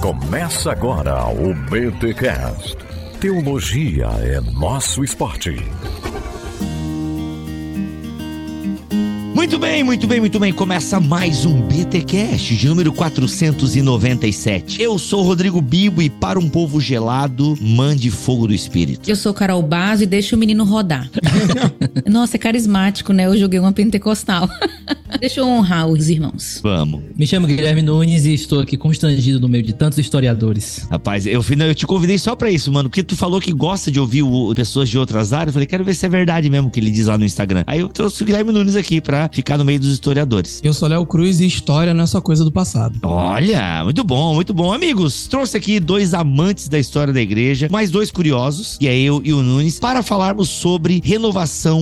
Começa agora o BTCast. Teologia é nosso esporte. Muito bem, muito bem, muito bem. Começa mais um BTcast de número 497. Eu sou Rodrigo Bibo e para um povo gelado, mande fogo do espírito. Eu sou Carol Bazo e deixa o menino rodar. Nossa, é carismático, né? Eu joguei uma pentecostal. Deixa eu honrar os irmãos. Vamos. Me chamo Guilherme Nunes e estou aqui constrangido no meio de tantos historiadores. Rapaz, eu, eu te convidei só pra isso, mano, porque tu falou que gosta de ouvir o, pessoas de outras áreas. Eu falei, quero ver se é verdade mesmo o que ele diz lá no Instagram. Aí eu trouxe o Guilherme Nunes aqui pra ficar no meio dos historiadores. Eu sou Léo Cruz e história não é só coisa do passado. Olha, muito bom, muito bom. Amigos, trouxe aqui dois amantes da história da igreja, mais dois curiosos, que é eu e o Nunes, para falarmos sobre renovação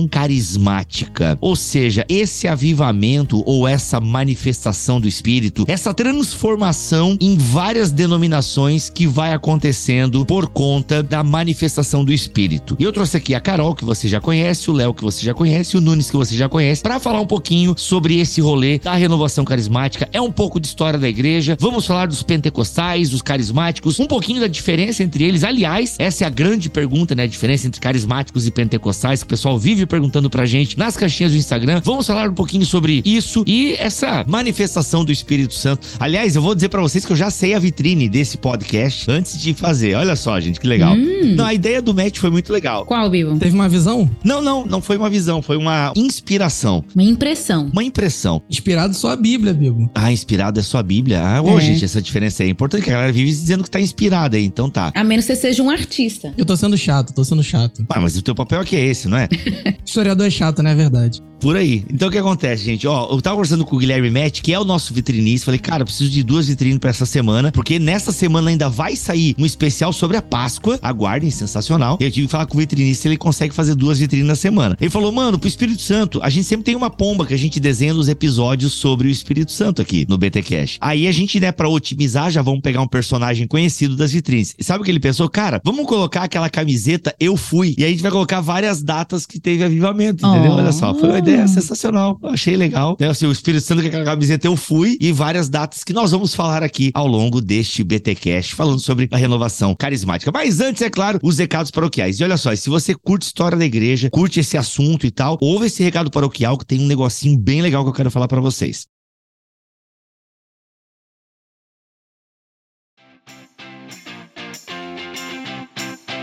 carismática. Ou seja, esse avivamento ou essa manifestação do Espírito, essa transformação em várias denominações que vai acontecendo por conta da manifestação do Espírito. E eu trouxe aqui a Carol, que você já conhece, o Léo, que você já conhece, o Nunes, que você já conhece, para falar um pouquinho sobre esse rolê da renovação carismática. É um pouco de história da igreja. Vamos falar dos pentecostais, dos carismáticos, um pouquinho da diferença entre eles. Aliás, essa é a grande pergunta, né? A diferença entre carismáticos e pentecostais, que o pessoal vive perguntando pra gente nas caixinhas do Instagram. Vamos falar um pouquinho sobre isso e essa manifestação do Espírito Santo. Aliás, eu vou dizer para vocês que eu já sei a vitrine desse podcast antes de fazer. Olha só, gente, que legal. Hum. Não, a ideia do Matt foi muito legal. Qual, Bibo? Teve uma visão? Não, não, não foi uma visão, foi uma inspiração. Uma impressão. Uma impressão. Inspirado só a Bíblia, Bibo. Ah, inspirado é só a Bíblia. Ah, ô, é. gente, essa diferença é importante, que a galera vive dizendo que tá inspirada aí, então tá. A menos que você seja um artista. Eu tô sendo chato, tô sendo chato. Ah, mas o teu papel aqui é esse, não é? Historiador é chato, né? É verdade. Por aí. Então o que acontece, gente? Ó, eu tava conversando com o Guilherme Matt, que é o nosso vitrinista. Falei, cara, preciso de duas vitrines para essa semana, porque nessa semana ainda vai sair um especial sobre a Páscoa. Aguardem, sensacional. E eu tive que falar com o vitrinista se ele consegue fazer duas vitrines na semana. Ele falou, mano, pro Espírito Santo, a gente sempre tem uma pomba que a gente desenha nos episódios sobre o Espírito Santo aqui no BT Cash. Aí a gente, né, pra otimizar, já vamos pegar um personagem conhecido das vitrines. E sabe o que ele pensou? Cara, vamos colocar aquela camiseta Eu Fui. E aí a gente vai colocar várias datas que teve avivamento, entendeu? Oh. Olha só, foi uma ideia sensacional. Achei legal. Né? Assim, o Espírito Santo com aquela camiseta Eu Fui e várias datas que nós vamos falar aqui ao longo deste BTcast, falando sobre a renovação carismática. Mas antes, é claro, os recados paroquiais. E olha só, se você curte história da igreja, curte esse assunto e tal, ouve esse recado paroquial que tem um negocinho bem legal que eu quero falar para vocês.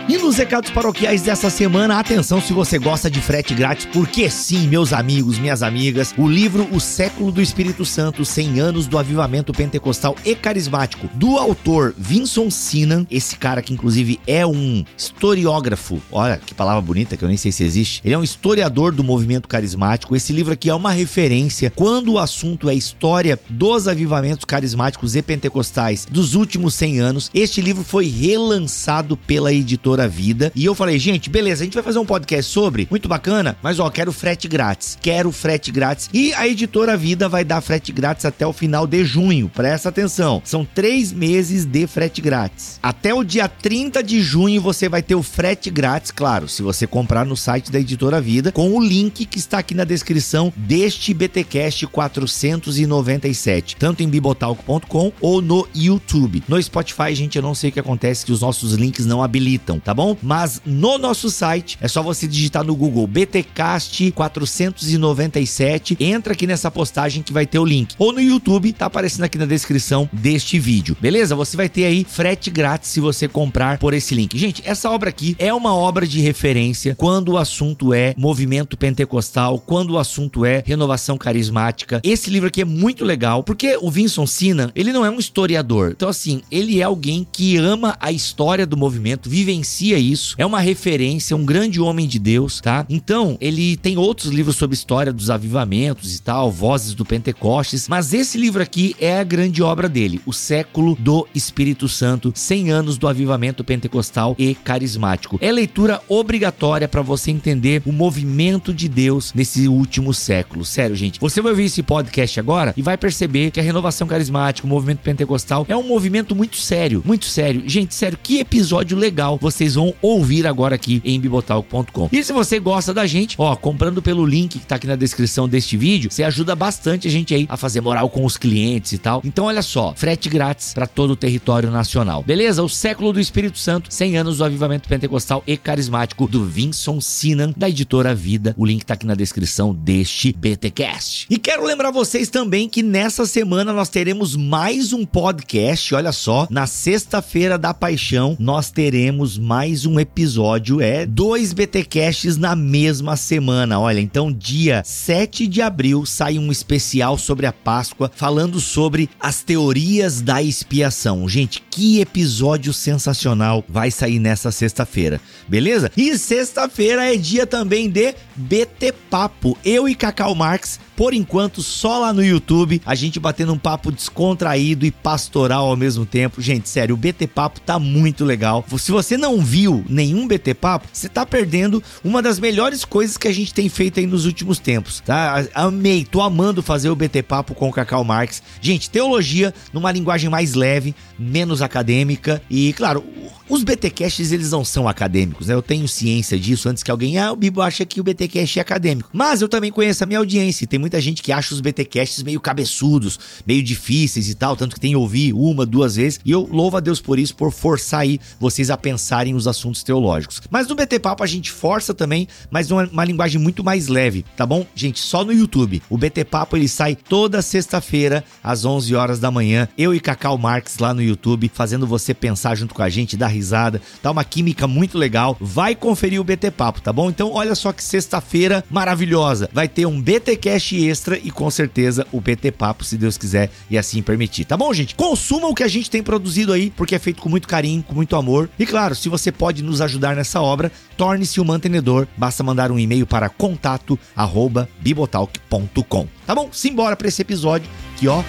E nos recados paroquiais dessa semana, atenção se você gosta de frete grátis, porque sim, meus amigos, minhas amigas, o livro O Século do Espírito Santo, 100 anos do avivamento pentecostal e carismático, do autor Vinson Sinan, esse cara que inclusive é um historiógrafo, olha que palavra bonita que eu nem sei se existe, ele é um historiador do movimento carismático, esse livro aqui é uma referência quando o assunto é história dos avivamentos carismáticos e pentecostais dos últimos 100 anos, este livro foi relançado pela editora Editora Vida. E eu falei, gente, beleza, a gente vai fazer um podcast sobre, muito bacana, mas ó, quero frete grátis. Quero frete grátis. E a Editora Vida vai dar frete grátis até o final de junho. Presta atenção. São três meses de frete grátis. Até o dia 30 de junho você vai ter o frete grátis, claro, se você comprar no site da Editora Vida, com o link que está aqui na descrição deste BTcast 497, tanto em bibotalco.com ou no YouTube. No Spotify, gente, eu não sei o que acontece que os nossos links não habilitam tá bom? Mas no nosso site é só você digitar no Google BTcast 497, entra aqui nessa postagem que vai ter o link. Ou no YouTube, tá aparecendo aqui na descrição deste vídeo. Beleza? Você vai ter aí frete grátis se você comprar por esse link. Gente, essa obra aqui é uma obra de referência quando o assunto é movimento pentecostal, quando o assunto é renovação carismática. Esse livro aqui é muito legal, porque o Vinson Sinan, ele não é um historiador. Então assim, ele é alguém que ama a história do movimento, vivencia isso, é uma referência, um grande homem de Deus, tá? Então, ele tem outros livros sobre história dos avivamentos e tal, Vozes do Pentecostes, mas esse livro aqui é a grande obra dele, O Século do Espírito Santo, 100 anos do avivamento pentecostal e carismático. É leitura obrigatória para você entender o movimento de Deus nesse último século. Sério, gente. Você vai ouvir esse podcast agora e vai perceber que a renovação carismática, o movimento pentecostal é um movimento muito sério, muito sério. Gente, sério, que episódio legal vocês vocês vão ouvir agora aqui em bibotalk.com. E se você gosta da gente, ó, comprando pelo link que tá aqui na descrição deste vídeo, você ajuda bastante a gente aí a fazer moral com os clientes e tal. Então olha só, frete grátis para todo o território nacional. Beleza? O século do Espírito Santo, 100 anos do avivamento pentecostal e carismático do Vinson Sinan, da editora Vida. O link tá aqui na descrição deste BTcast. E quero lembrar vocês também que nessa semana nós teremos mais um podcast, olha só, na sexta-feira da paixão, nós teremos mais um episódio, é dois BTcasts na mesma semana. Olha, então dia 7 de abril sai um especial sobre a Páscoa falando sobre as teorias da expiação. Gente, que episódio sensacional vai sair nessa sexta-feira, beleza? E sexta-feira é dia também de BT Papo. Eu e Cacau Marx, por enquanto, só lá no YouTube, a gente batendo um papo descontraído e pastoral ao mesmo tempo. Gente, sério, o BT Papo tá muito legal. Se você não viu nenhum BT Papo, você tá perdendo uma das melhores coisas que a gente tem feito aí nos últimos tempos, tá? Amei, tô amando fazer o BT Papo com o Cacau Marx. Gente, teologia numa linguagem mais leve, menos acadêmica e, claro, os BTcasts eles não são acadêmicos, né? Eu tenho ciência disso antes que alguém, ah, o Bibo acha que o BTcast é acadêmico. Mas eu também conheço a minha audiência tem muita gente que acha os BTcasts meio cabeçudos, meio difíceis e tal, tanto que tem que ouvir uma, duas vezes. E eu louvo a Deus por isso, por forçar aí vocês a pensarem os assuntos teológicos. Mas no BT Papo a gente força também, mas numa uma linguagem muito mais leve, tá bom? Gente, só no YouTube. O BT Papo ele sai toda sexta-feira às 11 horas da manhã. Eu e Cacau Marx lá no YouTube, fazendo você pensar junto com a gente, dar risada, tá uma química muito legal. Vai conferir o BT Papo, tá bom? Então olha só que sexta-feira maravilhosa. Vai ter um BT Cash extra e com certeza o BT Papo, se Deus quiser e assim permitir. Tá bom, gente? Consumam o que a gente tem produzido aí, porque é feito com muito carinho, com muito amor. E claro, se você pode nos ajudar nessa obra, torne-se um mantenedor. Basta mandar um e-mail para contato@bibotalk.com. Tá bom? Simbora para esse episódio que ó,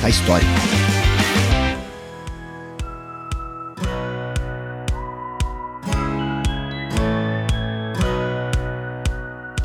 tá história.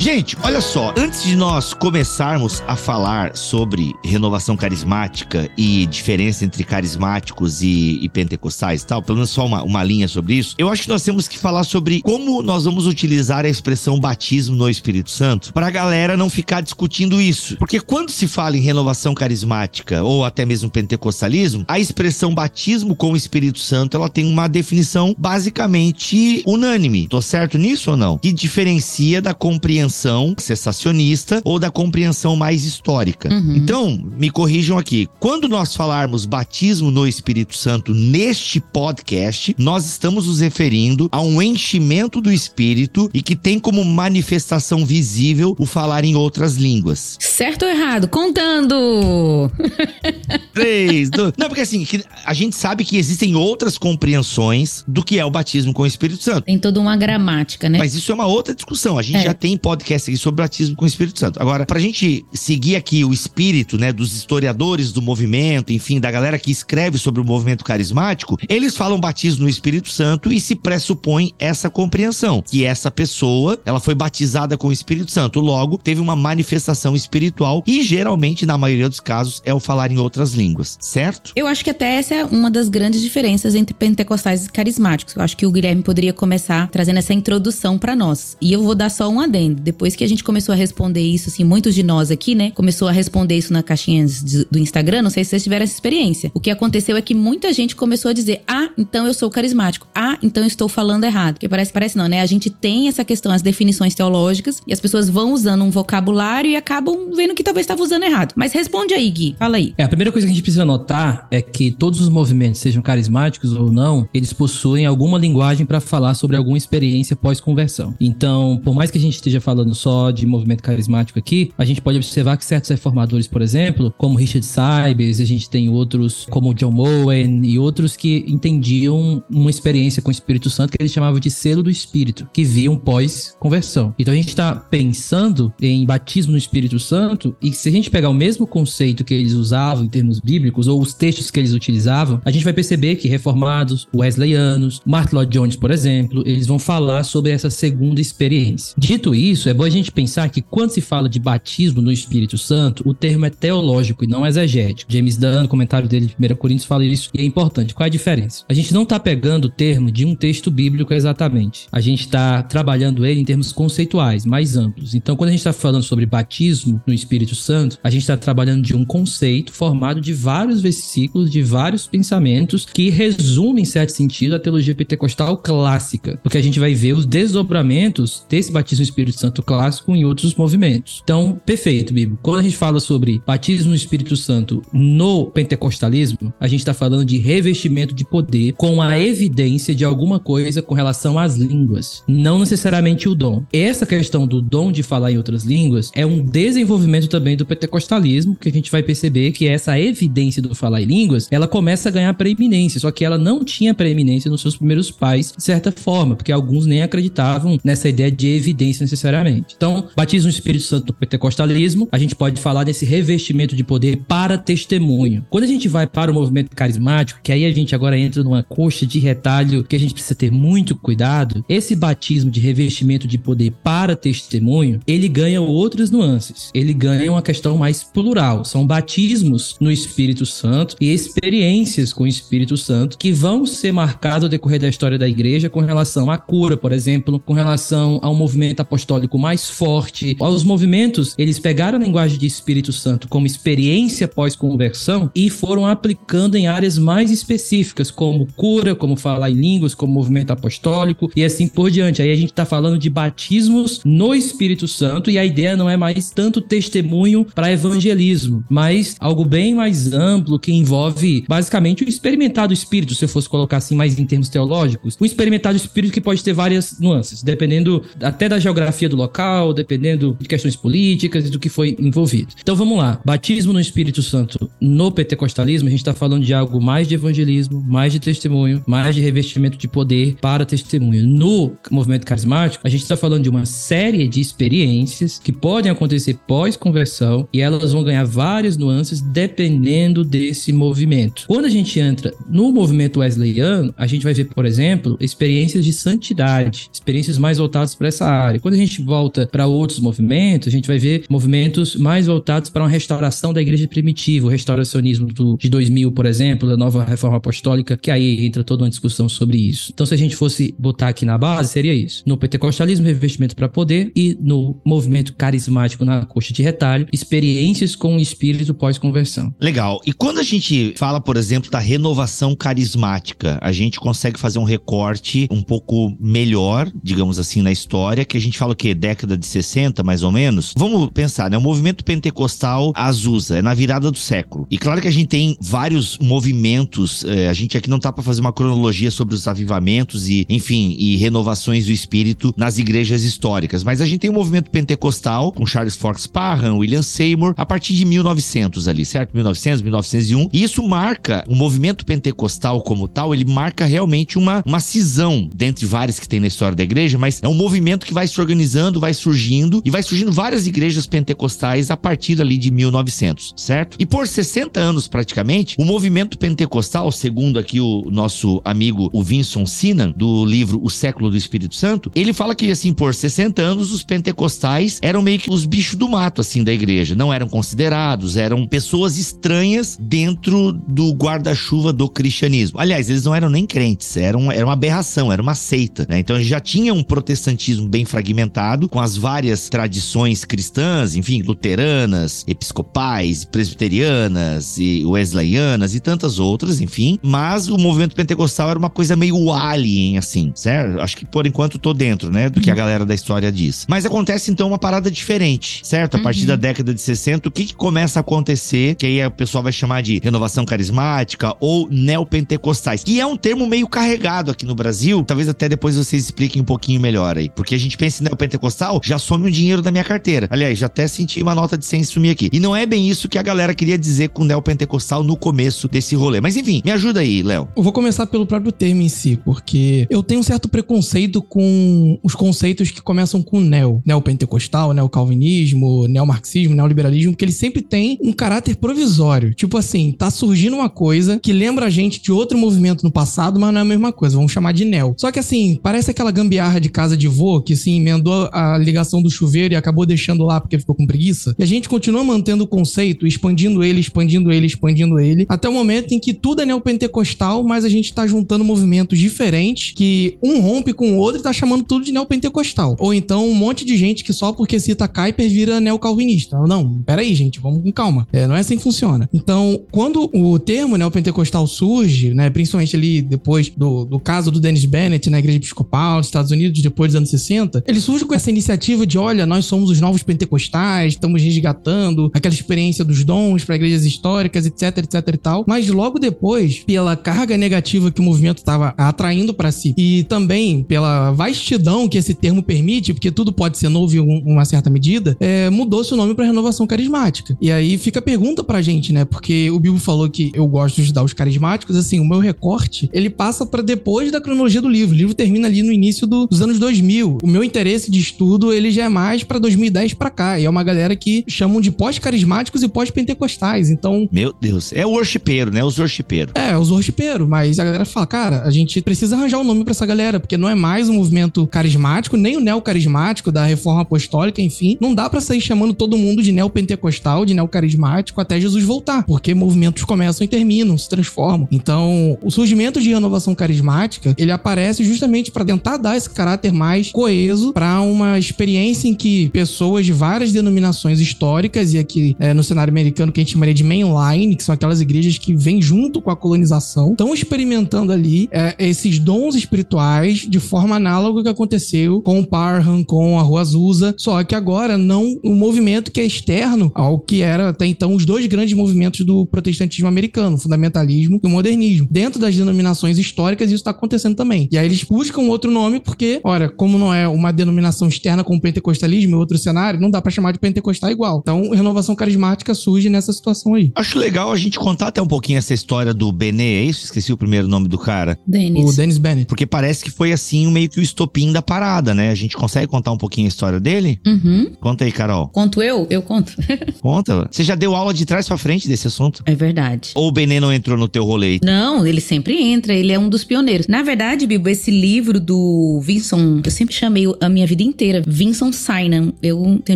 Gente, olha só, antes de nós começarmos a falar sobre renovação carismática e diferença entre carismáticos e, e pentecostais e tal, pelo menos só uma, uma linha sobre isso, eu acho que nós temos que falar sobre como nós vamos utilizar a expressão batismo no Espírito Santo para a galera não ficar discutindo isso. Porque quando se fala em renovação carismática ou até mesmo pentecostalismo, a expressão batismo com o Espírito Santo ela tem uma definição basicamente unânime. Tô certo nisso ou não? Que diferencia da compreensão cessacionista ou da compreensão mais histórica. Uhum. Então, me corrijam aqui. Quando nós falarmos batismo no Espírito Santo neste podcast, nós estamos nos referindo a um enchimento do Espírito e que tem como manifestação visível o falar em outras línguas. Certo ou errado? Contando! Três, dois. Não, porque assim, a gente sabe que existem outras compreensões do que é o batismo com o Espírito Santo. Tem toda uma gramática, né? Mas isso é uma outra discussão. A gente É. já tem podcast aqui sobre batismo com o Espírito Santo. Agora, pra gente seguir aqui o espírito, né, dos historiadores do movimento, enfim, da galera que escreve sobre o movimento carismático, eles falam batismo no Espírito Santo e se pressupõe essa compreensão, que essa pessoa, ela foi batizada com o Espírito Santo, logo teve uma manifestação espiritual e geralmente, na maioria dos casos, é o falar em outras línguas, certo? Eu acho que até essa é uma das grandes diferenças entre pentecostais e carismáticos. Eu acho que o Guilherme poderia começar trazendo essa introdução pra nós. E eu vou dar só um adendo. Depois que a gente começou a responder isso, assim, muitos de nós aqui, né, começou a responder isso na caixinha do Instagram, não sei se vocês tiveram essa experiência. O que aconteceu é que muita gente começou a dizer: "Ah, então eu sou carismático. Ah, então eu estou falando errado". Porque parece, parece não, né? A gente tem essa questão, as definições teológicas e as pessoas vão usando um vocabulário e acabam vendo que talvez estava usando errado. Mas responde aí, Gui. Fala aí. É, a primeira coisa que a gente precisa notar é que todos os movimentos, sejam carismáticos ou não, eles possuem alguma linguagem para falar sobre alguma experiência pós-conversão. Então, por mais que a gente esteja falando só de movimento carismático aqui, a gente pode observar que certos reformadores, por exemplo, como Richard Sybers, a gente tem outros como John Moen e outros que entendiam uma experiência com o Espírito Santo que eles chamavam de selo do Espírito, que viam pós-conversão. Então a gente está pensando em batismo no Espírito Santo e se a gente pegar o mesmo conceito que eles usavam em termos bíblicos ou os textos que eles utilizavam, a gente vai perceber que reformados, wesleyanos, Martin Lloyd Jones, por exemplo, eles vão falar sobre essa segunda experiência. Dito isso, Isso, é bom a gente pensar que quando se fala de batismo no Espírito Santo, o termo é teológico e não exegético. James Dunn, comentário dele de 1 Coríntios, fala isso e é importante. Qual é a diferença? A gente não está pegando o termo de um texto bíblico exatamente. A gente está trabalhando ele em termos conceituais, mais amplos. Então, quando a gente está falando sobre batismo no Espírito Santo, a gente está trabalhando de um conceito formado de vários versículos, de vários pensamentos que resumem, em certo sentido, a teologia pentecostal clássica. Porque a gente vai ver os desdobramentos desse batismo no Espírito Santo clássico em outros movimentos. Então, perfeito, Bíblia. Quando a gente fala sobre batismo no Espírito Santo no pentecostalismo, a gente está falando de revestimento de poder com a evidência de alguma coisa com relação às línguas, não necessariamente o dom. Essa questão do dom de falar em outras línguas é um desenvolvimento também do pentecostalismo, que a gente vai perceber que essa evidência do falar em línguas, ela começa a ganhar preeminência, só que ela não tinha preeminência nos seus primeiros pais, de certa forma, porque alguns nem acreditavam nessa ideia de evidência necessariamente. Então, batismo no Espírito Santo do pentecostalismo, a gente pode falar desse revestimento de poder para testemunho. Quando a gente vai para o movimento carismático, que aí a gente agora entra numa coxa de retalho que a gente precisa ter muito cuidado, esse batismo de revestimento de poder para testemunho, ele ganha outras nuances. Ele ganha uma questão mais plural. São batismos no Espírito Santo e experiências com o Espírito Santo que vão ser marcadas ao decorrer da história da igreja com relação à cura, por exemplo, com relação ao movimento apostólico mais forte. Os movimentos, eles pegaram a linguagem de Espírito Santo como experiência pós-conversão e foram aplicando em áreas mais específicas, como cura, como falar em línguas, como movimento apostólico e assim por diante. Aí a gente está falando de batismos no Espírito Santo e a ideia não é mais tanto testemunho para evangelismo, mas algo bem mais amplo que envolve basicamente o experimentar do Espírito, se eu fosse colocar assim mais em termos teológicos, o experimentar do Espírito que pode ter várias nuances, dependendo até da geografia do local, dependendo de questões políticas e do que foi envolvido. Então vamos lá, batismo no Espírito Santo no pentecostalismo, a gente está falando de algo mais de evangelismo, mais de testemunho, mais de revestimento de poder para testemunho. No movimento carismático, a gente está falando de uma série de experiências que podem acontecer pós-conversão e elas vão ganhar várias nuances dependendo desse movimento. Quando a gente entra no movimento wesleyano, a gente vai ver, por exemplo, experiências de santidade, experiências mais voltadas para essa área. Quando a gente volta para outros movimentos, a gente vai ver movimentos mais voltados para uma restauração da igreja primitiva, o restauracionismo do, de 2000, por exemplo, da nova reforma apostólica, que aí entra toda uma discussão sobre isso. Então, se a gente fosse botar aqui na base, seria isso. No pentecostalismo, revestimento para poder e no movimento carismático na coxa de retalho, experiências com o espírito pós-conversão. Legal. E quando a gente fala, por exemplo, da renovação carismática, a gente consegue fazer um recorte um pouco melhor, digamos assim, na história, que a gente fala o quê? Década de 60, mais ou menos? Vamos pensar, né? O movimento pentecostal Azusa, é na virada do século. E claro que a gente tem vários movimentos, é, a gente aqui não tá para fazer uma cronologia sobre os avivamentos e, enfim, e renovações do espírito nas igrejas históricas, mas a gente tem o movimento pentecostal com Charles Fox Parham, William Seymour, a partir de 1900 ali, certo? 1900, 1901. E isso marca o movimento pentecostal como tal, ele marca realmente uma, uma cisão dentre várias que tem na história da igreja, mas é um movimento que vai se organizando, vai surgindo e vai surgindo várias igrejas pentecostais a partir ali de 1900, certo? E por 60 anos praticamente, o movimento pentecostal, segundo aqui o nosso amigo o Vinson Sinan, do livro O Século do Espírito Santo, ele fala que assim, por 60 anos os pentecostais eram meio que os bichos do mato assim da igreja, não eram considerados, eram pessoas estranhas dentro do guarda-chuva do cristianismo. Aliás, eles não eram nem crentes, eram, era uma aberração, era uma seita, né? Então já tinha um protestantismo bem fragmentado, com as várias tradições cristãs, enfim, luteranas, episcopais, presbiterianas e wesleyanas e tantas outras, enfim. Mas o movimento pentecostal era uma coisa meio alien, assim, certo? Acho que por enquanto tô dentro, né, do que a galera da história diz. Mas acontece então uma parada diferente, certo? A partir Uhum. da década de 60, o que que começa a acontecer, que aí o pessoal vai chamar de renovação carismática ou neopentecostais, que é um termo meio carregado aqui no Brasil, talvez até depois vocês expliquem um pouquinho melhor aí, porque a gente pensa em neopentecostal, já some o dinheiro da minha carteira. Aliás, já até senti uma nota de 100 sumir aqui. E não é bem isso que a galera queria dizer com neopentecostal no começo desse rolê. Mas enfim, me ajuda aí, Léo. Eu vou começar pelo próprio termo em si, porque eu tenho um certo preconceito com os conceitos que começam com neo. Neopentecostal, neocalvinismo, neomarxismo, neoliberalismo, porque ele sempre tem um caráter provisório. Tipo assim, tá surgindo uma coisa que lembra a gente de outro movimento no passado, mas não é a mesma coisa. Vamos chamar de neo. Só que assim, parece aquela gambiarra de casa de vô que assim, emendou a ligação do chuveiro e acabou deixando lá porque ficou com preguiça. E a gente continua mantendo o conceito, expandindo ele, expandindo ele, expandindo ele, até o momento em que tudo é neopentecostal, mas a gente tá juntando movimentos diferentes que um rompe com o outro e tá chamando tudo de neopentecostal. Ou então um monte de gente que só porque cita Kuiper vira neocalvinista. Não, peraí, gente, vamos com calma. É, não é assim que funciona. Então, quando o termo neopentecostal surge, né, principalmente ali depois do, do caso do Dennis Bennett na igreja episcopal dos Estados Unidos, depois dos anos 60, ele surge com essa iniciativa de, olha, nós somos os novos pentecostais, estamos resgatando aquela experiência dos dons para igrejas históricas, etc, etc e tal. Mas logo depois, pela carga negativa que o movimento estava atraindo para si e também pela vastidão que esse termo permite, porque tudo pode ser novo em uma certa medida, é, mudou-se o nome para renovação carismática. E aí fica a pergunta pra gente, né? Porque o Bibo falou que eu gosto de estudar os carismáticos, assim, o meu recorte, ele passa para depois da cronologia do livro. O livro termina ali no início do, dos anos 2000. O meu interesse de estudo, ele já é mais para 2010 para cá. E é uma galera que chamam de pós-carismáticos e pós-pentecostais. Então. Meu Deus. É o worshipeiro, né? Os worshipeiros. É, os worshipeiros. Mas a galera fala, cara, a gente precisa arranjar um nome para essa galera, porque não é mais um movimento carismático, nem o neocarismático da reforma apostólica, enfim. Não dá para sair chamando todo mundo de neopentecostal, de neocarismático até Jesus voltar, porque movimentos começam e terminam, se transformam. Então, o surgimento de renovação carismática, ele aparece justamente para tentar dar esse caráter mais coeso para uma experiência em que pessoas de várias denominações históricas, e aqui é, no cenário americano que a gente chamaria de mainline, que são aquelas igrejas que vêm junto com a colonização, estão experimentando ali é, esses dons espirituais de forma análoga que aconteceu com o Parham, com a Rua Azusa, só que agora não um movimento que é externo ao que era até então os dois grandes movimentos do protestantismo americano, o fundamentalismo e o modernismo. Dentro das denominações históricas, isso está acontecendo também. E aí eles buscam outro nome porque, olha, como não é uma denominação externa como o pentecostalismo e outro cenário, não dá para chamar de pentecostal igual. Então, renovação carismática surge nessa situação aí. Acho legal a gente contar até um pouquinho essa história do Benê, é isso? Esqueci o primeiro nome do cara. Dennis. O Dennis Bennett. Porque parece que foi assim meio que o estopim da parada, né? A gente consegue contar um pouquinho a história dele? Uhum. Conta aí, Carol. Conto eu? Eu conto. Conta. Você já deu aula de trás pra frente desse assunto? é verdade. Ou o Benê não entrou no teu rolê? Não, ele sempre entra, ele é um dos pioneiros. Na verdade, Bibo, esse livro do Vinson, eu sempre chamei a minha vida inteira Vinson Sinan. Eu tenho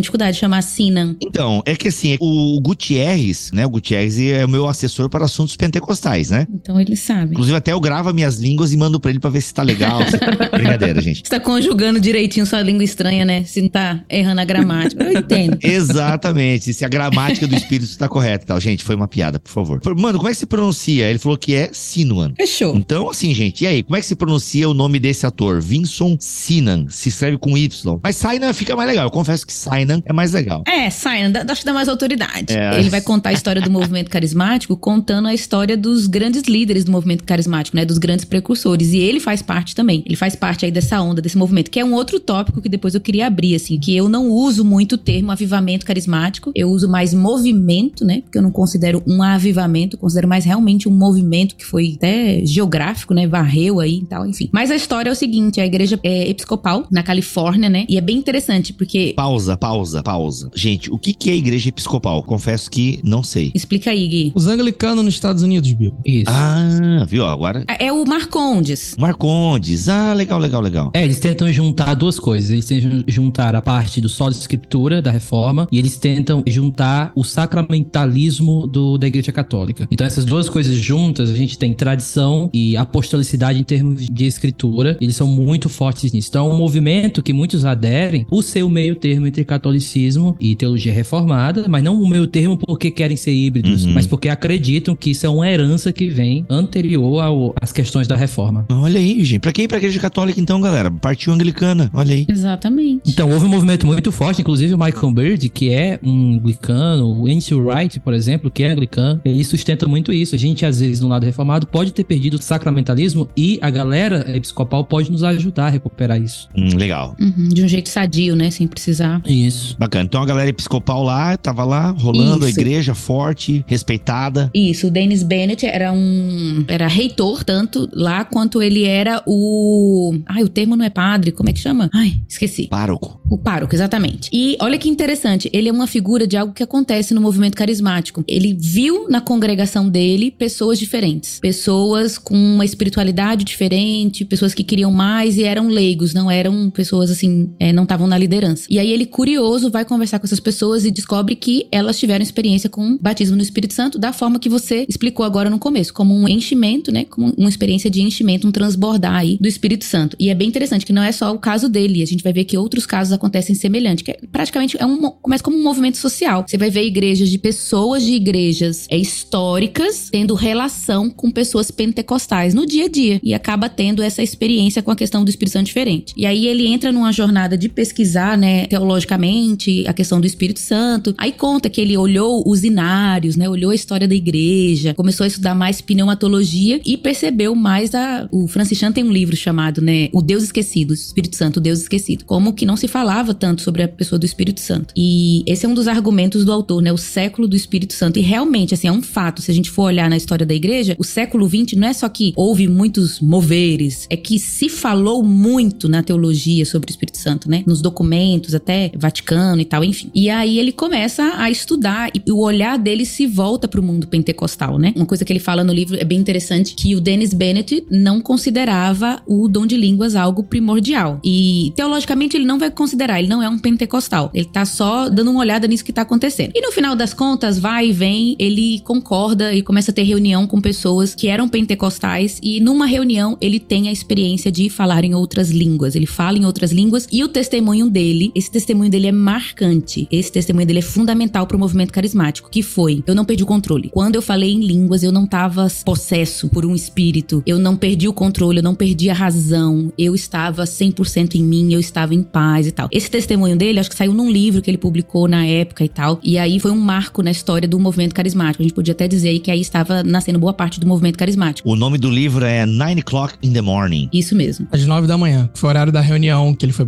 dificuldade de chamar Sinan. Então, é que assim, o Gutierrez, né? O Gutierrez é o meu assessor para assuntos pentecostais, né? Então ele sabe. Inclusive, até eu gravo minhas línguas e mando pra ele pra ver se tá legal. Brincadeira, gente. Você tá conjugando direitinho sua língua estranha, né? Se não tá errando a gramática. Eu entendo. Exatamente. Se a gramática do espírito está correta e tal. Gente, foi uma piada, por favor. Mano, como é que se pronuncia? Ele falou que é Sinuan. Fechou. Então, assim, gente, e aí? Como é que se pronuncia o nome desse ator? Vinson Sinan. Se escreve com Y. Mas Sinan fica mais legal. Eu confesso que Sinan é mais legal. É, Sinan, dá- acho que dá mais autoridade. É. Ele vai contar a história do movimento carismático, contando a história dos grandes líderes do movimento carismático, né? Dos grandes precursores. E ele faz parte também. Ele faz parte aí dessa onda, desse movimento, que é um outro tópico que depois eu queria abrir, assim, que eu não uso muito o termo avivamento carismático. Eu uso mais movimento, né? Porque eu não considero um avivamento, considero mais realmente um movimento que foi até geográfico, né? Varreu aí e tal, enfim. Mas a história é o seguinte: a igreja é episcopal na Califórnia, né? E é bem interessante, porque. Pausa, pausa, pausa. Gente, o que que é igreja episcopal? Confesso que não sei. Explica aí, Gui. Os anglicanos nos Estados Unidos, Bibo. Isso. Ah, viu? Agora. É o Marcondes. Marcondes. Ah, legal, legal, legal. É, eles tentam juntar duas coisas. Eles tentam juntar a parte do solo de escritura da reforma e eles tentam juntar o sacramentalismo do, da Igreja Católica. Então, essas duas coisas juntas, a gente tem tradição e apostolicidade em termos de escritura. Eles são muito fortes nisso. Então, é um movimento que muitos aderem por ser o meio termo entre catolicismo e teologia reformada, mas não o meio termo porque querem ser híbridos, Uhum. mas porque acreditam que isso é uma herança que vem anterior ao- às questões da reforma. Olha aí, gente. Pra quem ir pra igreja católica, então, galera? Partiu anglicana. Olha aí. Exatamente. Então, houve um movimento muito forte, inclusive o Michael Bird, que é um anglicano, o N.C. Wright, por exemplo, que é anglicano, ele sustenta muito isso. A gente, às vezes, no lado reformado, pode ter perdido o sacramentalismo e a galera episcopal pode nos ajudar a recuperar isso. Hum, legal. Uhum, de um jeito sadio, né? Sem precisar. Isso. Bacana. Então a galera episcopal lá, tava lá, rolando a Isso. igreja forte, respeitada. Isso, o Dennis Bennett era um. Era reitor, tanto lá quanto ele era o. Ai, o termo não é padre, como é que chama? Ai, esqueci. Pároco. O pároco, exatamente. E olha que interessante, ele é uma figura de algo que acontece no movimento carismático. Ele viu na congregação dele pessoas diferentes, pessoas com uma espiritualidade diferente, pessoas que queriam mais e eram leigos, não eram pessoas assim, é, não estavam na liderança. E aí ele, curioso, vai conversar com essas pessoas e descobre que elas tiveram experiência com batismo no Espírito Santo da forma que você explicou agora no começo, como um enchimento, né? Como uma experiência de enchimento, um transbordar aí do Espírito Santo. E é bem interessante que não é só o caso dele, a gente vai ver que outros casos acontecem semelhante, que é, praticamente é um começa como um movimento social. Você vai ver igrejas de pessoas de igrejas é, históricas tendo relação com pessoas pentecostais no dia a dia e acaba tendo essa experiência com a questão do Espírito Santo diferente. E aí ele entra numa jornada de pesquisar, né, teologicamente a questão do Espírito Santo. Aí conta que ele olhou os inários, né, olhou a história da igreja, começou a estudar mais pneumatologia e percebeu mais a o Francis Chan tem um livro chamado, né, O Deus Esquecido, Espírito Santo, o Deus Esquecido, como que não se falava tanto sobre a pessoa do Espírito Santo. E esse é um dos argumentos do autor, né? O século do Espírito Santo. E realmente, assim, é um fato. Se a gente for olhar na história da igreja, o século XX não é só que houve muitos moveres, é que se falou muito na teologia sobre o Espírito Santo, né? Nos documentos, até Vaticano e tal, enfim. E aí ele começa a estudar e o olhar dele se volta para o mundo pentecostal, né? Uma coisa que ele fala no livro é bem interessante que o Dennis Bennett não considerava o dom de línguas algo primordial. E teologicamente ele não vai considerar, ele não é um pentecostal. Ele tá só dando uma olhada nisso que tá acontecendo. E no final das contas, vai e vem, ele concorda e começa a ter reunião com pessoas que eram pentecostais e numa reunião ele tem a experiência de falar em outras línguas. Ele fala em outras línguas e o testemunho dele, esse testemunho dele é marcante. Esse testemunho dele é fundamental para o movimento carismático, que foi: eu não perdi o controle. Quando eu falei em línguas, eu não tava possesso por um espírito. Eu não perdi o controle, eu não perdi a razão. Eu estava 100% em mim, eu estava em paz e tal. Esse testemunho dele, acho que saiu num livro que ele publicou na época e tal. E aí foi um marco na história do movimento carismático. A gente podia até dizer aí que aí estava nascendo boa parte do movimento carismático. O nome do livro é Nine O'Clock in the Morning. Isso mesmo. Às nove da manhã, que foi o horário da reunião que ele foi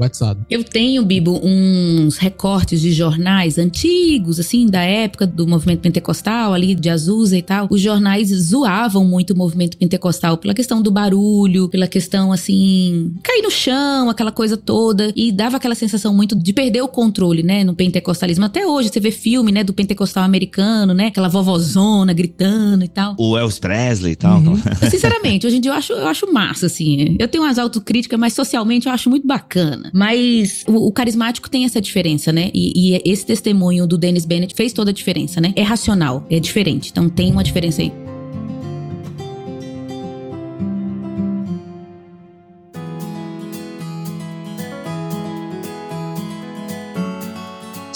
Eu tenho, Bibo, uns recortes de jornais antigos, assim, da época do movimento pentecostal, ali de Azusa e tal. Os jornais zoavam muito o movimento pentecostal pela questão do barulho, pela questão, assim, cair no chão, aquela coisa toda. E dava aquela sensação muito de perder o controle, né, no pentecostalismo. Até hoje, você vê filme, né, do pentecostal americano, né, aquela vovozona gritando e tal. O Elvis Presley e tal. Uhum. Sinceramente, hoje em dia eu acho, eu acho massa, assim. Eu tenho umas autocríticas, mas socialmente eu acho muito bacana. Mas o, o carismático tem essa diferença, né? E, e, esse testemunho do Dennis Bennett fez toda a diferença, né? É racional, é diferente. Então tem uma diferença aí.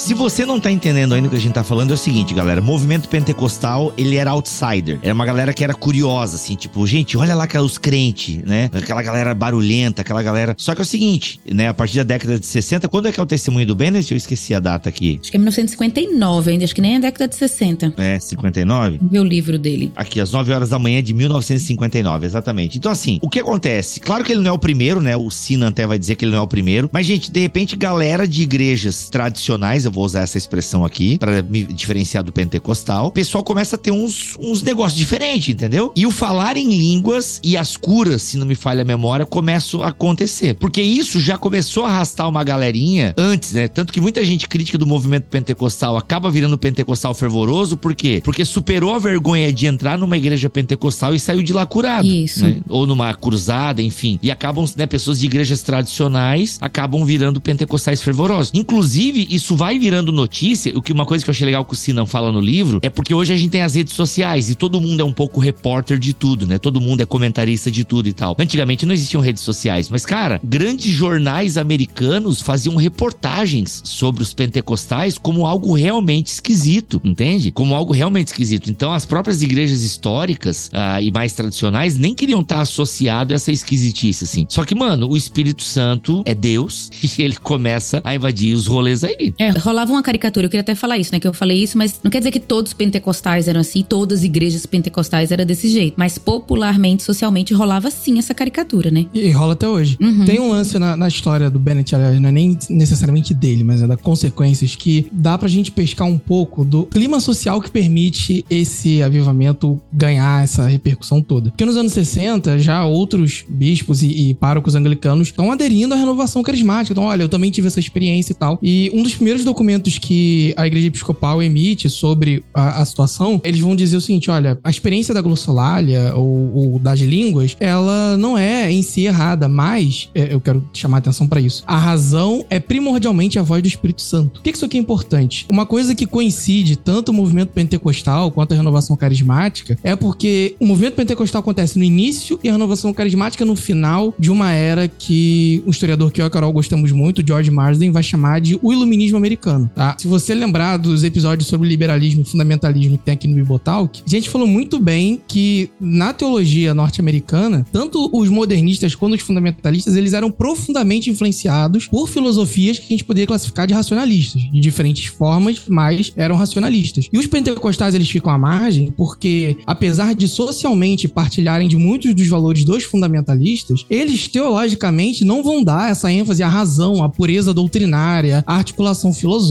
Se você não tá entendendo ainda o que a gente tá falando, é o seguinte, galera. Movimento pentecostal, ele era outsider. Era uma galera que era curiosa, assim, tipo, gente, olha lá os crentes, né? Aquela galera barulhenta, aquela galera. Só que é o seguinte, né? A partir da década de 60, quando é que é o testemunho do Bennett? Eu esqueci a data aqui. Acho que é 1959 ainda, acho que nem é a década de 60. É, 59? Vê o livro dele. Aqui, às 9 horas da manhã de 1959, exatamente. Então, assim, o que acontece? Claro que ele não é o primeiro, né? O Sinan até vai dizer que ele não é o primeiro. Mas, gente, de repente, galera de igrejas tradicionais, eu vou usar essa expressão aqui para me diferenciar do pentecostal, o pessoal começa a ter uns, uns negócios diferentes, entendeu? E o falar em línguas e as curas, se não me falha a memória, começam a acontecer. Porque isso já começou a arrastar uma galerinha antes, né? Tanto que muita gente crítica do movimento pentecostal acaba virando pentecostal fervoroso, por quê? Porque superou a vergonha de entrar numa igreja pentecostal e saiu de lá curado. Isso. Né? Ou numa cruzada, enfim. E acabam, né, pessoas de igrejas tradicionais acabam virando pentecostais fervorosos. Inclusive, isso vai virando notícia, o que uma coisa que eu achei legal que o Sinan fala no livro, é porque hoje a gente tem as redes sociais e todo mundo é um pouco repórter de tudo, né? Todo mundo é comentarista de tudo e tal. Antigamente não existiam redes sociais, mas cara, grandes jornais americanos faziam reportagens sobre os pentecostais como algo realmente esquisito, entende? Como algo realmente esquisito. Então as próprias igrejas históricas ah, e mais tradicionais nem queriam estar associado a essa esquisitice, assim. Só que, mano, o Espírito Santo é Deus e ele começa a invadir os rolês aí. É, rola rolava uma caricatura, eu queria até falar isso, né? Que eu falei isso, mas não quer dizer que todos os pentecostais eram assim, todas as igrejas pentecostais eram desse jeito. Mas popularmente, socialmente, rolava sim essa caricatura, né? E rola até hoje. Uhum. Tem um lance na, na história do Bennett, aliás, não é nem necessariamente dele, mas é da consequências que dá pra gente pescar um pouco do clima social que permite esse avivamento ganhar essa repercussão toda. Porque nos anos 60, já outros bispos e, e párocos anglicanos estão aderindo à renovação carismática. Então, olha, eu também tive essa experiência e tal. E um dos primeiros documentos que a Igreja Episcopal emite sobre a, a situação, eles vão dizer o seguinte: olha, a experiência da glossolalia ou, ou das línguas, ela não é em si errada, mas é, eu quero chamar atenção para isso. A razão é primordialmente a voz do Espírito Santo. Por que isso aqui é importante? Uma coisa que coincide tanto o movimento pentecostal quanto a renovação carismática é porque o movimento pentecostal acontece no início e a renovação carismática no final de uma era que o historiador que eu e a Carol gostamos muito, George Marsden, vai chamar de o iluminismo americano, tá? Se você lembrar dos episódios sobre liberalismo e fundamentalismo que tem aqui no Bibotalk, a gente falou muito bem que na teologia norte-americana, tanto os modernistas quanto os fundamentalistas, eles eram profundamente influenciados por filosofias que a gente poderia classificar de racionalistas, de diferentes formas, mas eram racionalistas. E os pentecostais, eles ficam à margem porque, apesar de socialmente partilharem de muitos dos valores dos fundamentalistas, eles teologicamente não vão dar essa ênfase à razão, à pureza doutrinária, à articulação filosófica,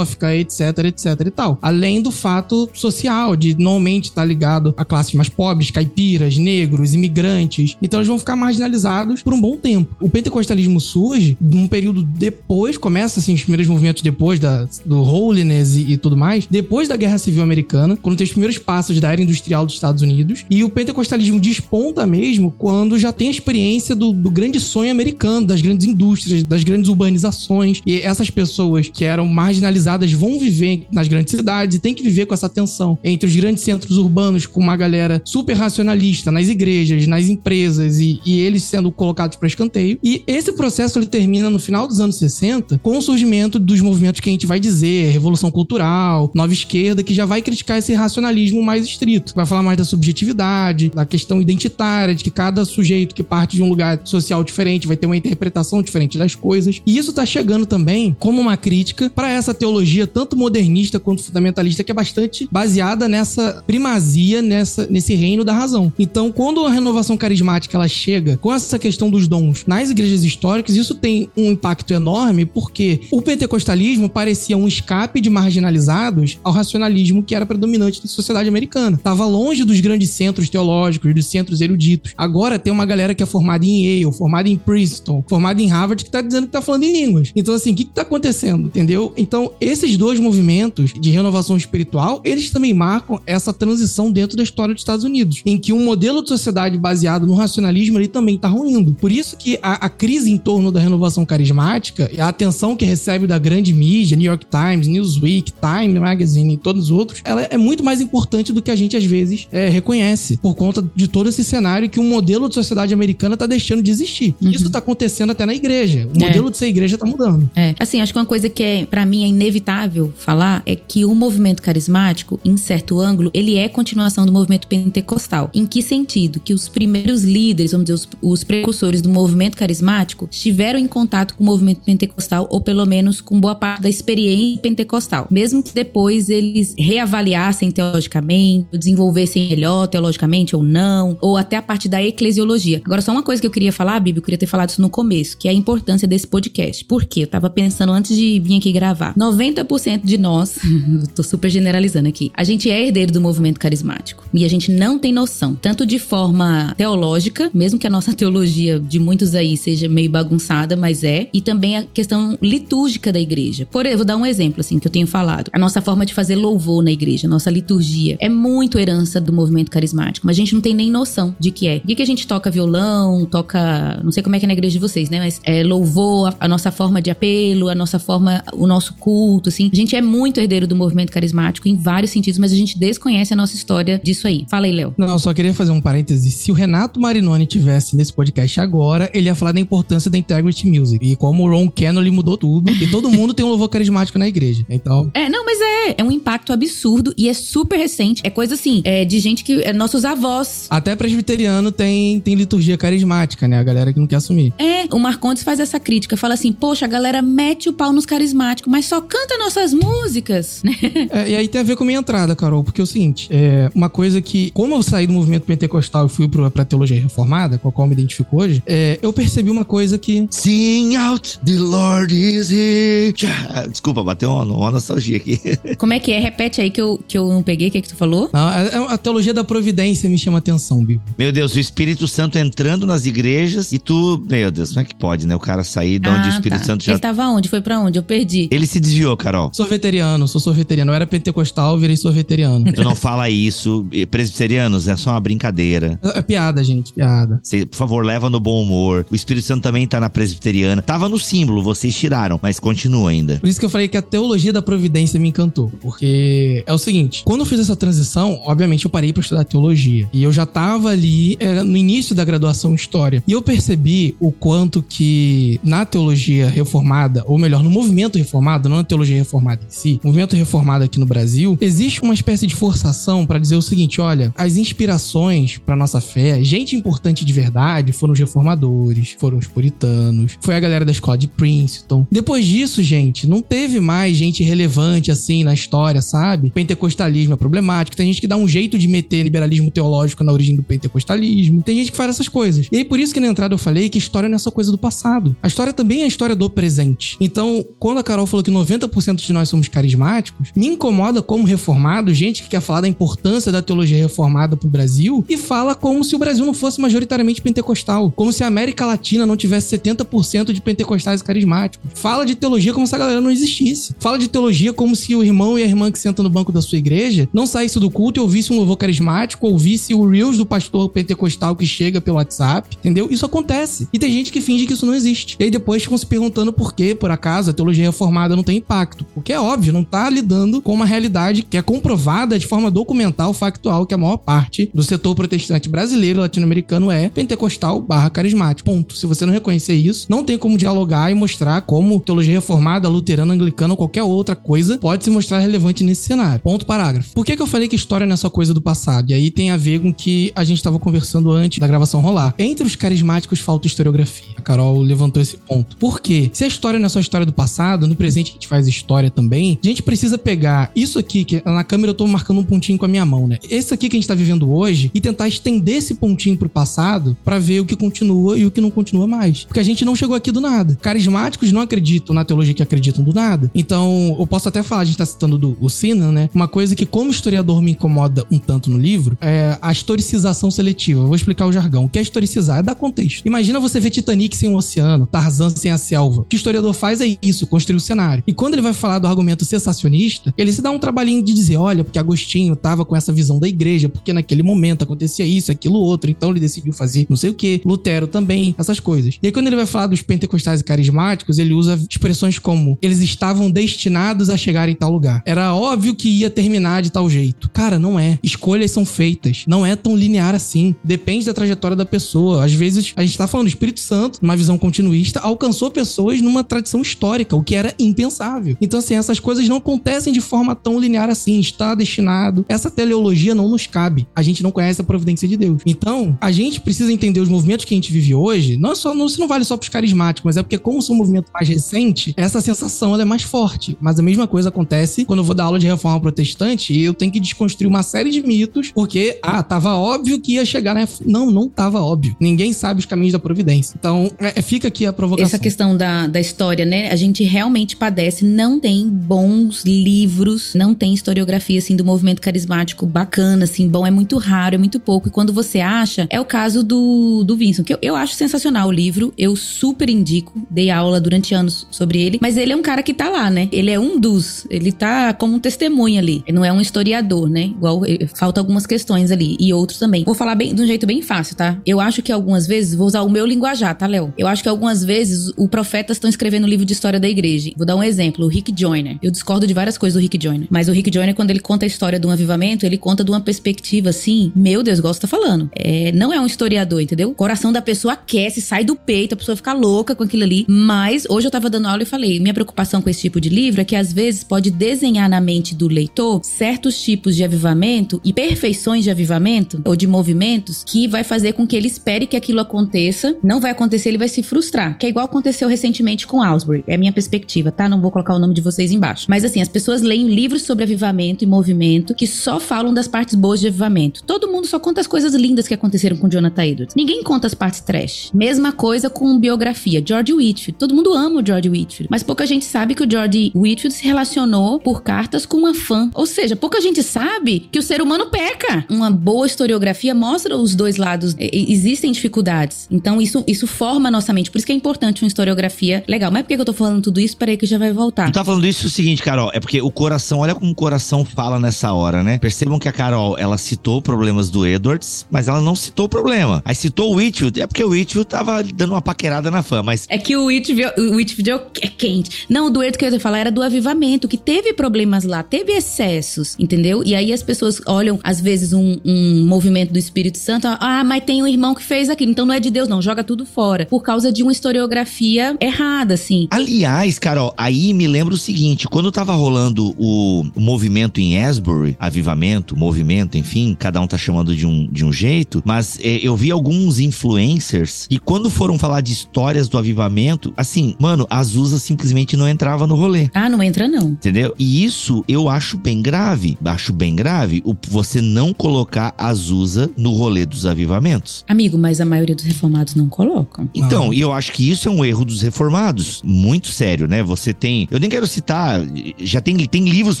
etc, etc e tal. Além do fato social, de normalmente estar ligado a classes mais pobres, caipiras, negros, imigrantes. Então eles vão ficar marginalizados por um bom tempo. O pentecostalismo surge num período depois, começa assim os primeiros movimentos depois da, do holiness e, e tudo mais, depois da Guerra Civil Americana, quando tem os primeiros passos da era industrial dos Estados Unidos. E o pentecostalismo desponta mesmo quando já tem a experiência do, do grande sonho americano, das grandes indústrias, das grandes urbanizações. E essas pessoas que eram marginalizadas vão viver nas grandes cidades e tem que viver com essa tensão entre os grandes centros urbanos, com uma galera super racionalista, nas igrejas, nas empresas e, e eles sendo colocados para escanteio. E esse processo ele termina no final dos anos 60 com o surgimento dos movimentos que a gente vai dizer, Revolução Cultural, Nova Esquerda, que já vai criticar esse racionalismo mais estrito. Vai falar mais da subjetividade, da questão identitária, de que cada sujeito que parte de um lugar social diferente vai ter uma interpretação diferente das coisas. E isso tá chegando também como uma crítica para essa teologia tanto modernista quanto fundamentalista que é bastante baseada nessa primazia, nessa, nesse reino da razão. Então, quando a renovação carismática ela chega com essa questão dos dons nas igrejas históricas, isso tem um impacto enorme porque o pentecostalismo parecia um escape de marginalizados ao racionalismo que era predominante na sociedade americana. Tava longe dos grandes centros teológicos, dos centros eruditos. Agora tem uma galera que é formada em Yale, formada em Princeton, formada em Harvard que tá dizendo que tá falando em línguas. Então, assim, o que, que tá acontecendo? Entendeu? Então, esses dois movimentos de renovação espiritual, eles também marcam essa transição dentro da história dos Estados Unidos, em que um modelo de sociedade baseado no racionalismo ali também tá ruindo. Por isso que a, a crise em torno da renovação carismática e a atenção que recebe da grande mídia, New York Times, Newsweek, Time Magazine e todos os outros, ela é muito mais importante do que a gente às vezes é, reconhece, por conta de todo esse cenário que o modelo de sociedade americana tá deixando de existir. Uhum. Isso tá acontecendo até na igreja. O É. modelo de ser igreja tá mudando. É. Assim, acho que uma coisa que é, para mim, é inevitável falar é que o movimento carismático, em certo ângulo, ele é continuação do movimento pentecostal. Em que sentido? Que os primeiros líderes, vamos dizer, os, os precursores do movimento carismático, estiveram em contato com o movimento pentecostal, ou pelo menos com boa parte da experiência pentecostal. Mesmo que depois eles reavaliassem teologicamente, desenvolvessem melhor teologicamente ou não, ou até a parte da eclesiologia. Agora, só uma coisa que eu queria falar, Bíblia, eu queria ter falado isso no começo, que é a importância desse podcast. Por quê? Eu tava pensando antes de vir aqui gravar. 90% de nós, tô super generalizando aqui, a gente é herdeiro do movimento carismático. E a gente não tem noção, tanto de forma teológica, mesmo que a nossa teologia de muitos aí seja meio bagunçada, mas é, e também a questão litúrgica da igreja. Por eu vou dar um exemplo assim que eu tenho falado. A nossa forma de fazer louvor na igreja, nossa liturgia, é muito herança do movimento carismático, mas a gente não tem nem noção de que é. De que a gente toca violão, toca, não sei como é que é na igreja de vocês, né, mas é louvor, a, a nossa forma de apelo, a nossa forma, o nosso culto, assim. A gente é muito herdeiro do movimento carismático em vários sentidos, mas a gente desconhece a nossa história disso aí. Fala aí, Léo. Não, só queria fazer um parêntese. Se o Renato Marinoni tivesse nesse podcast agora, ele ia falar da importância da Integrity Music. E como o Ron Kennedy mudou tudo. E todo mundo tem um louvor carismático na igreja. Então, É, não, mas é, é um impacto absurdo e é super recente. É coisa assim, é de gente que é nossos avós. até presbiteriano tem, tem liturgia carismática, né? A galera que não quer assumir. É, o Marcondes faz essa crítica, fala assim: "Poxa, a galera mete o pau nos carismáticos, mas só canta nossas músicas, né? É, e aí tem a ver com a minha entrada, Carol, porque é o seguinte, é uma coisa que, como eu saí do movimento pentecostal e fui pra, pra teologia reformada, com a qual eu me identifico hoje, é, eu percebi uma coisa que... Sing out, the Lord is here. Tchá. Desculpa, bateu uma, uma nostalgia aqui. Como é que é? Repete aí que eu, que eu não peguei, o que, é que tu falou? Não, a, a teologia da providência me chama atenção, Bibo. Meu Deus, o Espírito Santo entrando nas igrejas e tu. Meu Deus, como é que pode, né? O cara sair de onde o Espírito tá. Santo já. Ele tava onde? Foi pra onde? Eu perdi. Ele se desviou, Carol. Sorveteriano, sou sorveteriano. Eu era pentecostal, virei sorveteriano. Tu não fala isso. Presbiterianos, é só uma brincadeira. É piada, gente, piada. Você, por favor, leva no bom humor. O Espírito Santo também tá na presbiteriana. Tava no símbolo, vocês tiraram, mas continua ainda. Por isso que eu falei que a teologia da providência me encantou. Porque é o seguinte: quando eu fiz essa transição, obviamente eu parei pra estudar teologia. E eu já tava ali é, no início da graduação em História. E eu percebi o quanto que na teologia reformada, ou melhor, no movimento reformado, não na teologia reformada em si, movimento reformado aqui no Brasil, existe uma espécie de forçação para dizer o seguinte: olha, as inspirações para nossa fé, gente importante de verdade, foram os reformadores, foram os puritanos, foi a galera da escola de Princeton. Depois disso, gente, não teve mais gente relevante assim na história, sabe? Pentecostalismo é problemático, tem gente que dá um jeito de meter liberalismo teológico na origem do pentecostalismo, tem gente que faz essas coisas. E aí por isso que na entrada eu falei que história não é só coisa do passado. A história também é a história do presente. Então, quando a Carol falou que 90% de nós somos carismáticos, me incomoda como reformado, gente que quer falar da importância da teologia reformada pro Brasil e fala como se o Brasil não fosse majoritariamente pentecostal, como se a América Latina não tivesse 70% de pentecostais carismáticos. Fala de teologia como se a galera não existisse. Fala de teologia como se o irmão e a irmã que sentam no banco da sua igreja não saísse do culto e ouvisse um louvor carismático, ouvisse o Reels do pastor pentecostal que chega pelo WhatsApp, entendeu? Isso acontece. E tem gente que finge que isso não existe. E aí depois ficam se perguntando por que, por acaso, a teologia reformada não tem impacto. Porque é óbvio, não tá lidando com uma realidade que é comprovada de forma documental, factual, que a maior parte do setor protestante brasileiro, latino-americano é pentecostal barra carismático. Ponto. Se você não reconhecer isso, não tem como dialogar e mostrar como teologia reformada, luterana, anglicana ou qualquer outra coisa pode se mostrar relevante nesse cenário. Ponto parágrafo. Por que, que eu falei que história não é só coisa do passado? E aí tem a ver com o que a gente estava conversando antes da gravação rolar. Entre os carismáticos falta historiografia. A Carol levantou esse ponto. Por quê? Se a história não é só história do passado, no presente gente faz história também, a gente precisa pegar isso aqui, que na câmera eu tô marcando um pontinho com a minha mão, né? Esse aqui que a gente tá vivendo hoje e tentar estender esse pontinho pro passado para ver o que continua e o que não continua mais. Porque a gente não chegou aqui do nada. Carismáticos não acreditam na teologia que acreditam do nada. Então, eu posso até falar, a gente tá citando do o Sinan, né? Uma coisa que, como historiador, me incomoda um tanto no livro é a historicização seletiva. Eu vou explicar o jargão. O que é historicizar? É dar contexto. Imagina você ver Titanic sem o oceano, Tarzan sem a selva. O que o historiador faz é isso, construir o cenário. E quando ele vai falar do argumento sensacionista, ele se dá um trabalhinho de dizer, olha, porque Agostinho tava com essa visão da igreja, porque naquele momento acontecia isso, aquilo, outro, então ele decidiu fazer não sei o que. Lutero também, essas coisas. E aí quando ele vai falar dos pentecostais e carismáticos, ele usa expressões como eles estavam destinados a chegar em tal lugar. Era óbvio que ia terminar de tal jeito. Cara, não é. Escolhas são feitas. Não é tão linear assim. Depende da trajetória da pessoa. Às vezes, a gente tá falando, o Espírito Santo, numa visão continuista, alcançou pessoas numa tradição histórica, o que era impensável. Então, assim, essas coisas não acontecem de forma tão linear assim. Está destinado. Essa teleologia não nos cabe. A gente não conhece a providência de Deus. Então, a gente precisa entender os movimentos que a gente vive hoje. Não é só, não, isso não vale só pros carismáticos, mas é porque, como são um movimento mais recente, essa sensação é mais forte. Mas a mesma coisa acontece quando eu vou dar aula de reforma protestante e eu tenho que desconstruir uma série de mitos, porque, ah, tava óbvio que ia chegar na. Não, não tava óbvio. Ninguém sabe os caminhos da providência. Então, é, fica aqui a provocação. Essa questão da, da história, né? A gente realmente padece, não tem bons livros, não tem historiografia, assim, do movimento carismático bacana, assim, bom, é muito raro, é muito pouco. E quando você acha, é o caso do, do Vincent, que eu, eu acho sensacional o livro, eu super indico, dei aula durante anos sobre ele, mas ele é um cara que tá lá, né? Ele é um dos, ele tá como um testemunho ali, ele não é um historiador, né? Igual, falta algumas questões ali, e outros também. Vou falar bem, de um jeito bem fácil, tá? Eu acho que algumas vezes, vou usar o meu linguajar, tá, Léo? Eu acho que algumas vezes o profetas estão escrevendo um livro de história da igreja. Vou dar um exemplo, o Rick Joyner. Eu discordo de várias coisas do Rick Joyner, mas o Rick Joyner, quando ele conta a história de um avivamento, ele conta de uma perspectiva assim, meu Deus, gosta tá falando. É, não é um historiador, entendeu? O coração da pessoa aquece, sai do peito, a pessoa fica louca com aquilo ali. Mas hoje eu tava dando aula e falei, minha preocupação com esse tipo de livro é que às vezes pode desenhar na mente do leitor certos tipos de avivamento e perfeições de avivamento ou de movimentos que vai fazer com que ele espere que aquilo aconteça. Não vai acontecer, ele vai se frustrar. Que é igual aconteceu recentemente com Ausbury. É a minha perspectiva, tá? Não, vou colocar o nome de vocês embaixo. Mas assim, as pessoas leem livros sobre avivamento e movimento que só falam das partes boas de avivamento. Todo mundo só conta as coisas lindas que aconteceram com Jonathan Edwards. Ninguém conta as partes trash. Mesma coisa com biografia. George Whitfield. Todo mundo ama o George Whitfield. Mas pouca gente sabe que o George Whitfield se relacionou por cartas com uma fã. Ou seja, pouca gente sabe que o ser humano peca. Uma boa historiografia mostra os dois lados. Existem dificuldades. Então isso, isso forma a nossa mente. Por isso que é importante uma historiografia legal. Mas por que eu tô falando tudo isso? Peraí que já vai voltar. Tu tá falando isso é o seguinte, Carol. É porque o coração, olha como o coração fala nessa hora, né? Percebam que a Carol, ela citou problemas do Edwards, mas ela não citou o problema. Aí citou o Whitfield, é porque o Whitfield tava dando uma paquerada na fã, mas... É que o Whitfield, o Whitfield é quente. Não, o do Edwards que eu ia falar era do avivamento, que teve problemas lá, teve excessos, entendeu? E aí as pessoas olham, às vezes, um, um movimento do Espírito Santo, ah, mas tem um irmão que fez aquilo, então não é de Deus, não, joga tudo fora. Por causa de uma historiografia errada, assim. Aliás, Carol, aí me lembra o seguinte, quando tava rolando o, o movimento em Asbury, avivamento, movimento, enfim, cada um tá chamando de um, de um jeito, mas é, eu vi alguns influencers e quando foram falar de histórias do avivamento, assim, mano, a Azusa simplesmente não entrava no rolê. Ah, não entra não. Entendeu? E isso eu acho bem grave. Acho bem grave o você não colocar a Azusa no rolê dos avivamentos. Amigo, mas a maioria dos reformados não colocam. Então, e eu acho que isso é um erro dos reformados. Muito sério, né? Você tem. Eu nem quero citar. Já tem, tem livros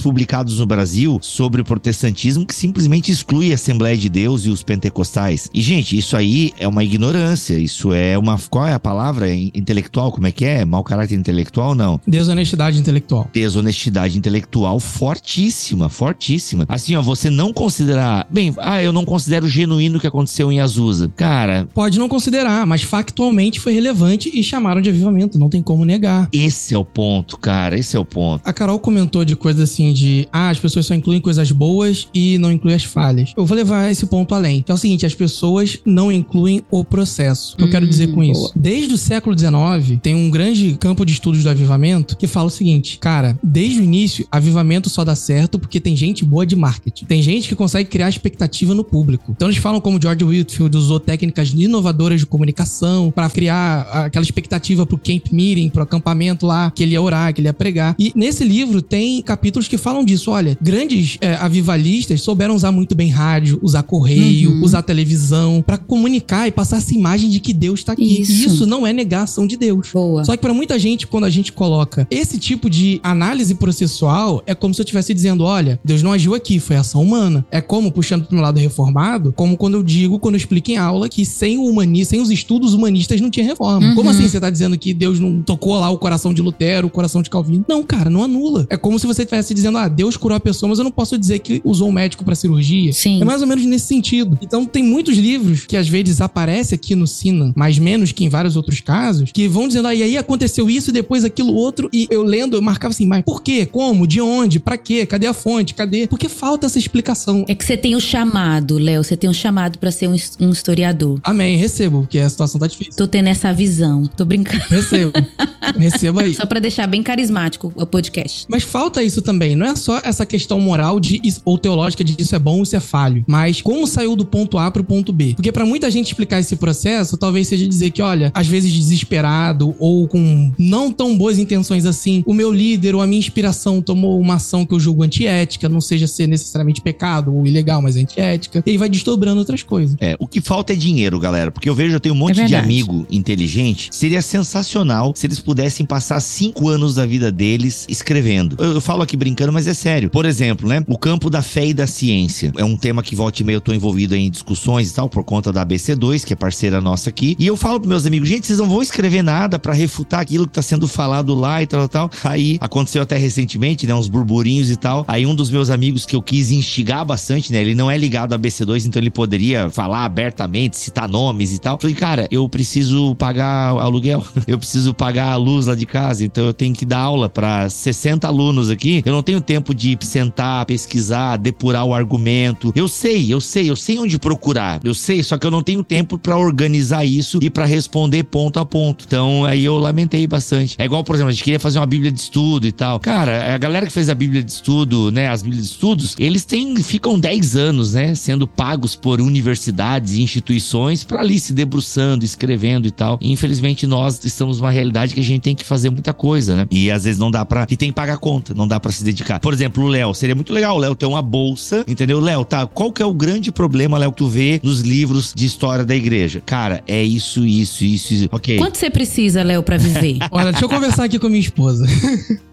publicados no Brasil sobre o protestantismo que simplesmente exclui a Assembleia de Deus e os pentecostais. E, gente, isso aí é uma ignorância. Isso é uma. Qual é a palavra? Intelectual? Como é que é? Mau caráter intelectual? Não. Desonestidade intelectual. Desonestidade intelectual fortíssima, fortíssima. Assim, ó, você não considerar. Bem, ah, eu não considero genuíno o que aconteceu em Azusa. Cara. Pode não considerar, mas factualmente foi relevante e chamaram de avivamento. Não tem como negar. Esse é o ponto, cara. Esse é o ponto. A Carol comentou de coisas assim de. Ah, as pessoas só incluem coisas boas e não incluem as falhas. Eu vou levar esse ponto além. Que é o seguinte: as pessoas não incluem o processo. O que eu quero dizer com Hum, isso? boa. Desde o século XIX, tem um grande campo de estudos do avivamento que fala o seguinte: cara, desde o início, avivamento só dá certo porque tem gente boa de marketing. Tem gente que consegue criar expectativa no público. Então eles falam como George Whitfield usou técnicas inovadoras de comunicação para criar aquela expectativa pro camp meeting, pro acampamento lá, que ele ia orar, que ele ia pregar. E nesse livro tem capítulos que falam disso. Olha, grandes é, avivalistas souberam usar muito bem rádio, usar correio, Uhum. usar televisão para comunicar e passar essa imagem de que Deus está aqui. Isso. E isso não é negação de Deus. Boa. Só que pra muita gente, quando a gente coloca esse tipo de análise processual, é como se eu estivesse dizendo: olha, Deus não agiu aqui, foi ação humana. É como, puxando pro meu lado reformado, como quando eu digo, quando eu explico em aula, que sem o humanismo, sem os estudos humanistas não tinha reforma. Uhum. Como assim você tá dizendo que Deus não tocou lá o coração de Lutero, o coração de Calvino? Não, cara, não anula. É como se você estivesse dizendo: ah, Deus curou a pessoa, mas eu não posso dizer que usou um médico pra cirurgia. Sim. É mais ou menos nesse sentido. Então, tem muitos livros que às vezes aparecem aqui no Sina, mas menos que em vários outros casos, que vão dizendo, ah, e aí aconteceu isso e depois aquilo outro. E eu lendo, eu marcava assim, mas por quê? Como? De onde? Pra quê? Cadê a fonte? Cadê? Porque falta essa explicação. É que você tem o chamado, Léo. Você tem um chamado pra ser um, um historiador. Amém, recebo, porque a situação tá difícil. Tô tendo essa visão. Tô brincando. Recebo. recebo aí. Só pra deixar bem carismático o podcast. Mas falta isso também. Não é só essa questão moral de ou teológica de isso é bom, isso é falho. Mas como saiu do ponto A pro ponto B. Porque pra muita gente explicar esse processo, talvez seja dizer que, olha, às vezes desesperado ou com não tão boas intenções assim, o meu líder ou a minha inspiração tomou uma ação que eu julgo antiética, não seja ser necessariamente pecado ou ilegal, mas antiética. E aí vai desdobrando outras coisas. É, o que falta é dinheiro, galera. Porque eu vejo, eu tenho um monte É de amigo inteligente. Seria sensacional se eles pudessem passar cinco anos da vida deles escrevendo. Eu, eu falo aqui brincando, mas é sério. Por exemplo, né? O campo da fé e da ciência. É um tema que volta e meia eu tô envolvido em discussões e tal, por conta da ABC2, que é parceira nossa aqui. E eu falo pros meus amigos, gente, vocês não vão escrever nada pra refutar aquilo que tá sendo falado lá e tal, tal. Aí aconteceu até recentemente, né? Uns burburinhos e tal. Aí um dos meus amigos que eu quis instigar bastante, né? Ele não é ligado à ABC2, então ele poderia falar abertamente, citar nomes e tal. Falei, cara, eu preciso pagar aluguel, eu preciso pagar a luz lá de casa, então eu tenho que dar aula pra 60 alunos aqui. Eu não tenho tempo de sentar, pesquisar, depurar o argumento. Eu sei, eu sei, eu sei onde procurar. Eu sei, só que eu não tenho tempo pra organizar isso e pra responder ponto a ponto. Então aí eu lamentei bastante. É igual, por exemplo, a gente queria fazer uma Bíblia de estudo e tal. Cara, a galera que fez a Bíblia de estudo, né, as Bíblias de estudos, eles têm ficam 10 anos, né, sendo pagos por universidades e instituições pra ali se debruçando, escrevendo e tal. E, infelizmente nós estamos numa realidade que a gente tem que fazer muita coisa, né? E às vezes não dá pra. E tem que pagar conta, não dá pra se dedicar. Por exemplo, o Léo, seria muito legal o Léo ter uma bolsa, entendeu? Léo, tá? Qual que é o grande problema, Léo, que tu vê nos livros de história da igreja? Cara, é isso, isso, isso, isso. Ok. Quanto você precisa, Léo, pra viver? Olha, deixa eu conversar aqui com a minha esposa.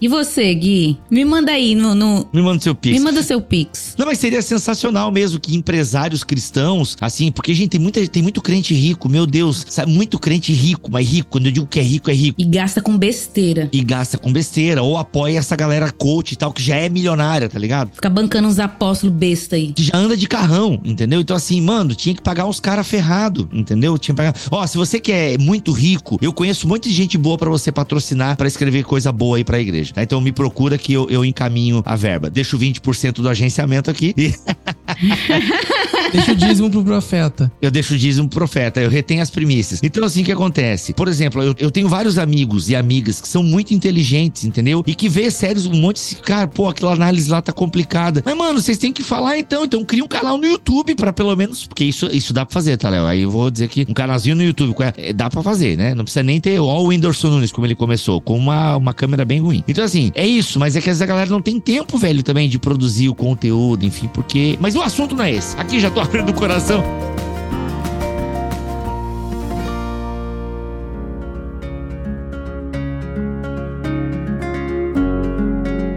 e você, Gui? Me manda aí no. no... Me manda seu pix. Me manda seu pix. Não, mas seria sensacional mesmo que empresários cristãos, assim, porque, gente, tem, muita, tem muito crente rico, meu Deus, sabe? Muito crente rico, mas rico, quando eu digo que é rico, é rico. E gasta com besteira. E gasta com besteira, ou apoia essa galera coach e tal, que já é milionária, tá ligado? Fica bancando uns apóstolos besta aí. Que já anda de carrão, entendeu? Então, assim, mano, tinha que pagar uns caras ferrado, entendeu? Tinha que pagar. Ó, se você quer muito rico, eu conheço muita gente boa para você patrocinar, para escrever coisa boa aí pra igreja. Tá? Então me procura que eu, eu encaminho a verba. Deixo 20% do agenciamento aqui e. Deixa o dízimo pro profeta. Eu deixo o dízimo pro profeta, eu retenho as primícias. Então, assim, o que acontece? Por exemplo, eu, eu tenho vários amigos e amigas que são muito inteligentes, entendeu? E que vê sérios um monte de. Cara, pô, aquela análise lá tá complicada. Mas, mano, vocês têm que falar então. Então, cria um canal no YouTube para pelo menos. Porque isso, isso dá pra fazer, tá, Léo? Aí eu vou dizer que um canalzinho no YouTube é, dá pra fazer, né? Não precisa nem ter ó, o Whindersson Nunes, como ele começou, com uma, uma câmera bem ruim. Então, assim, é isso, mas é que essa galera não tem tempo, velho, também de produzir o conteúdo, enfim, porque. Mas o assunto não é esse. Aqui já tô abrindo o coração.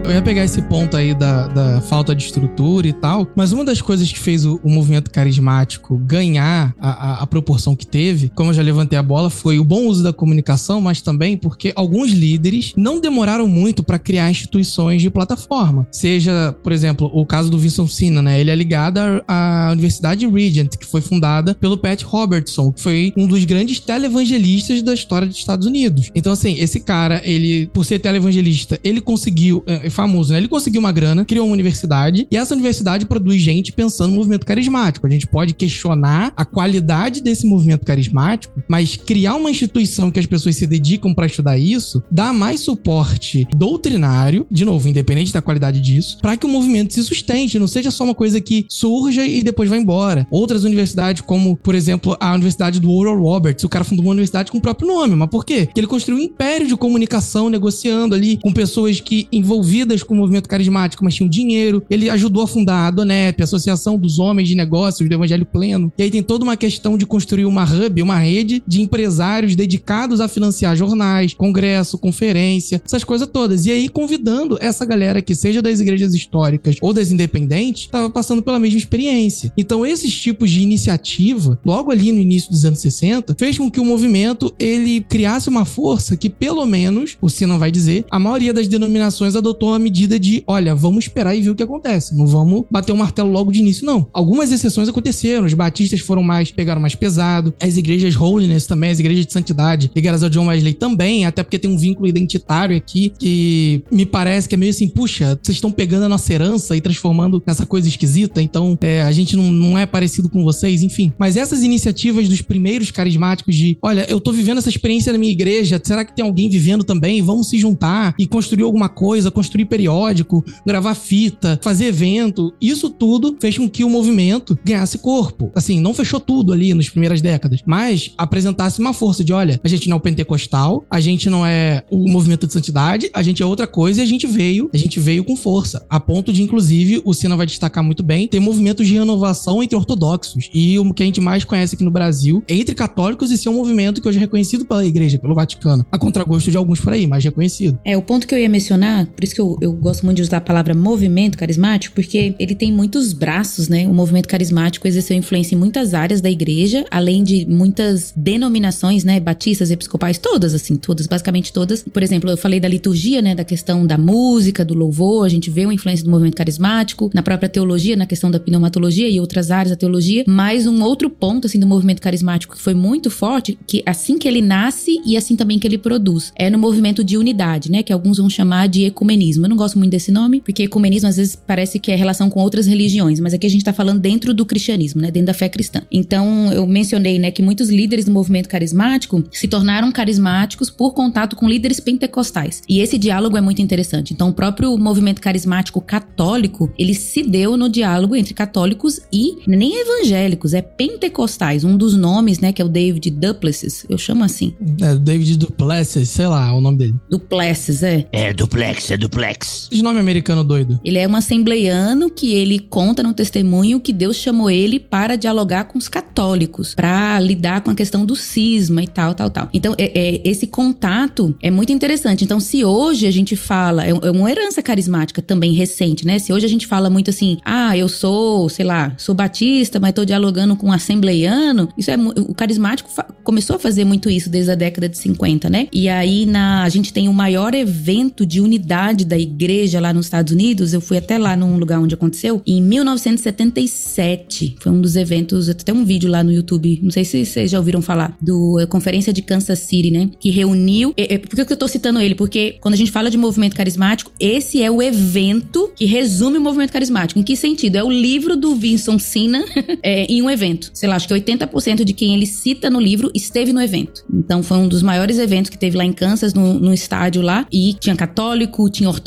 Eu ia pegar esse ponto aí da, da falta de estrutura e tal, mas uma das coisas que fez o, o movimento carismático ganhar a, a, a, proporção que teve, como eu já levantei a bola, foi o bom uso da comunicação, mas também porque alguns líderes não demoraram muito para criar instituições de plataforma. Seja, por exemplo, o caso do Vincent Sina, né? Ele é ligado à, à Universidade Regent, que foi fundada pelo Pat Robertson, que foi um dos grandes televangelistas da história dos Estados Unidos. Então, assim, esse cara, ele, por ser televangelista, ele conseguiu. Famoso, né? Ele conseguiu uma grana, criou uma universidade e essa universidade produz gente pensando no movimento carismático. A gente pode questionar a qualidade desse movimento carismático, mas criar uma instituição que as pessoas se dedicam para estudar isso dá mais suporte doutrinário, de novo, independente da qualidade disso, para que o movimento se sustente, não seja só uma coisa que surja e depois vai embora. Outras universidades, como, por exemplo, a Universidade do Oral Roberts, o cara fundou uma universidade com o próprio nome, mas por quê? Porque ele construiu um império de comunicação negociando ali com pessoas que envolvidas envolvidas com o movimento carismático, mas tinham dinheiro. Ele ajudou a fundar a Adonep, a Associação dos Homens de Negócios do Evangelho Pleno. E aí tem toda uma questão de construir uma hub, uma rede de empresários dedicados a financiar jornais, congresso, conferência, essas coisas todas. E aí convidando essa galera que seja das igrejas históricas ou das independentes, estava passando pela mesma experiência. Então esses tipos de iniciativa, logo ali no início dos anos 60, fez com que o movimento ele criasse uma força que pelo menos, o Sinan vai dizer, a maioria das denominações adotou uma medida de, olha, vamos esperar e ver o que acontece. Não vamos bater o martelo logo de início, não. Algumas exceções aconteceram. Os batistas foram mais, pegaram mais pesado. As igrejas holiness também, as igrejas de santidade ligadas ao John Wesley também, até porque tem um vínculo identitário aqui que me parece que é meio assim, puxa, vocês estão pegando a nossa herança e transformando nessa coisa esquisita, então é, a gente não, não é parecido com vocês, enfim. Mas essas iniciativas dos primeiros carismáticos de, olha, eu tô vivendo essa experiência na minha igreja, será que tem alguém vivendo também? Vamos se juntar e construir alguma coisa, construir periódico, gravar fita, fazer evento. Isso tudo fez com que o movimento ganhasse corpo. Assim, não fechou tudo ali nas primeiras décadas, mas apresentasse uma força de: olha, a gente não é o pentecostal, a gente não é o movimento de santidade, a gente é outra coisa e a gente veio, a gente veio com força. A ponto de, inclusive, o Sina vai destacar muito bem, ter movimentos de renovação entre ortodoxos. E o que a gente mais conhece aqui no Brasil, entre católicos, e ser um movimento que hoje é reconhecido pela igreja, pelo Vaticano. A contragosto de alguns por aí, mas reconhecido. É, o ponto que eu ia mencionar, por isso que eu eu, gosto muito de usar a palavra movimento carismático, porque ele tem muitos braços, né? O movimento carismático exerceu influência em muitas áreas da igreja, além de muitas denominações, né? Batistas, episcopais, todas, assim, todas, basicamente todas. Por exemplo, eu falei da liturgia, né? Da questão da música, do louvor, a gente vê uma influência do movimento carismático, na própria teologia, na questão da pneumatologia e outras áreas da teologia. Mas um outro ponto, assim, do movimento carismático que foi muito forte, que assim que ele nasce e assim também que ele produz, é no movimento de unidade, né? Que alguns vão chamar de ecumenismo ecumenismo. Eu não gosto muito desse nome, porque ecumenismo às vezes parece que é relação com outras religiões, mas aqui a gente tá falando dentro do cristianismo, né? Dentro da fé cristã. Então, eu mencionei, né, que muitos líderes do movimento carismático se tornaram carismáticos por contato com líderes pentecostais. E esse diálogo é muito interessante. Então, o próprio movimento carismático católico, ele se deu no diálogo entre católicos e nem evangélicos, é pentecostais. Um dos nomes, né, que é o David Duplessis, eu chamo assim. É, David Duplessis, sei lá o nome dele. Duplessis, é. É duplex, é duplex. Esse nome americano doido. Ele é um assembleiano que ele conta no testemunho que Deus chamou ele para dialogar com os católicos, para lidar com a questão do cisma e tal, tal, tal. Então, é, é, esse contato é muito interessante. Então, se hoje a gente fala, é, é uma herança carismática também recente, né? Se hoje a gente fala muito assim, ah, eu sou, sei lá, sou batista, mas tô dialogando com um assembleiano, isso é o carismático começou a fazer muito isso desde a década de 50, né? E aí na a gente tem o maior evento de unidade da igreja lá nos Estados Unidos, eu fui até lá num lugar onde aconteceu, em 1977. Foi um dos eventos, até um vídeo lá no YouTube, não sei se vocês já ouviram falar, do a Conferência de Kansas City, né? Que reuniu. É, é, por que eu tô citando ele? Porque quando a gente fala de movimento carismático, esse é o evento que resume o movimento carismático. Em que sentido? É o livro do Vincent Sina é, em um evento. Sei lá, acho que 80% de quem ele cita no livro esteve no evento. Então foi um dos maiores eventos que teve lá em Kansas, no, no estádio lá. E tinha católico, tinha ortodoxo,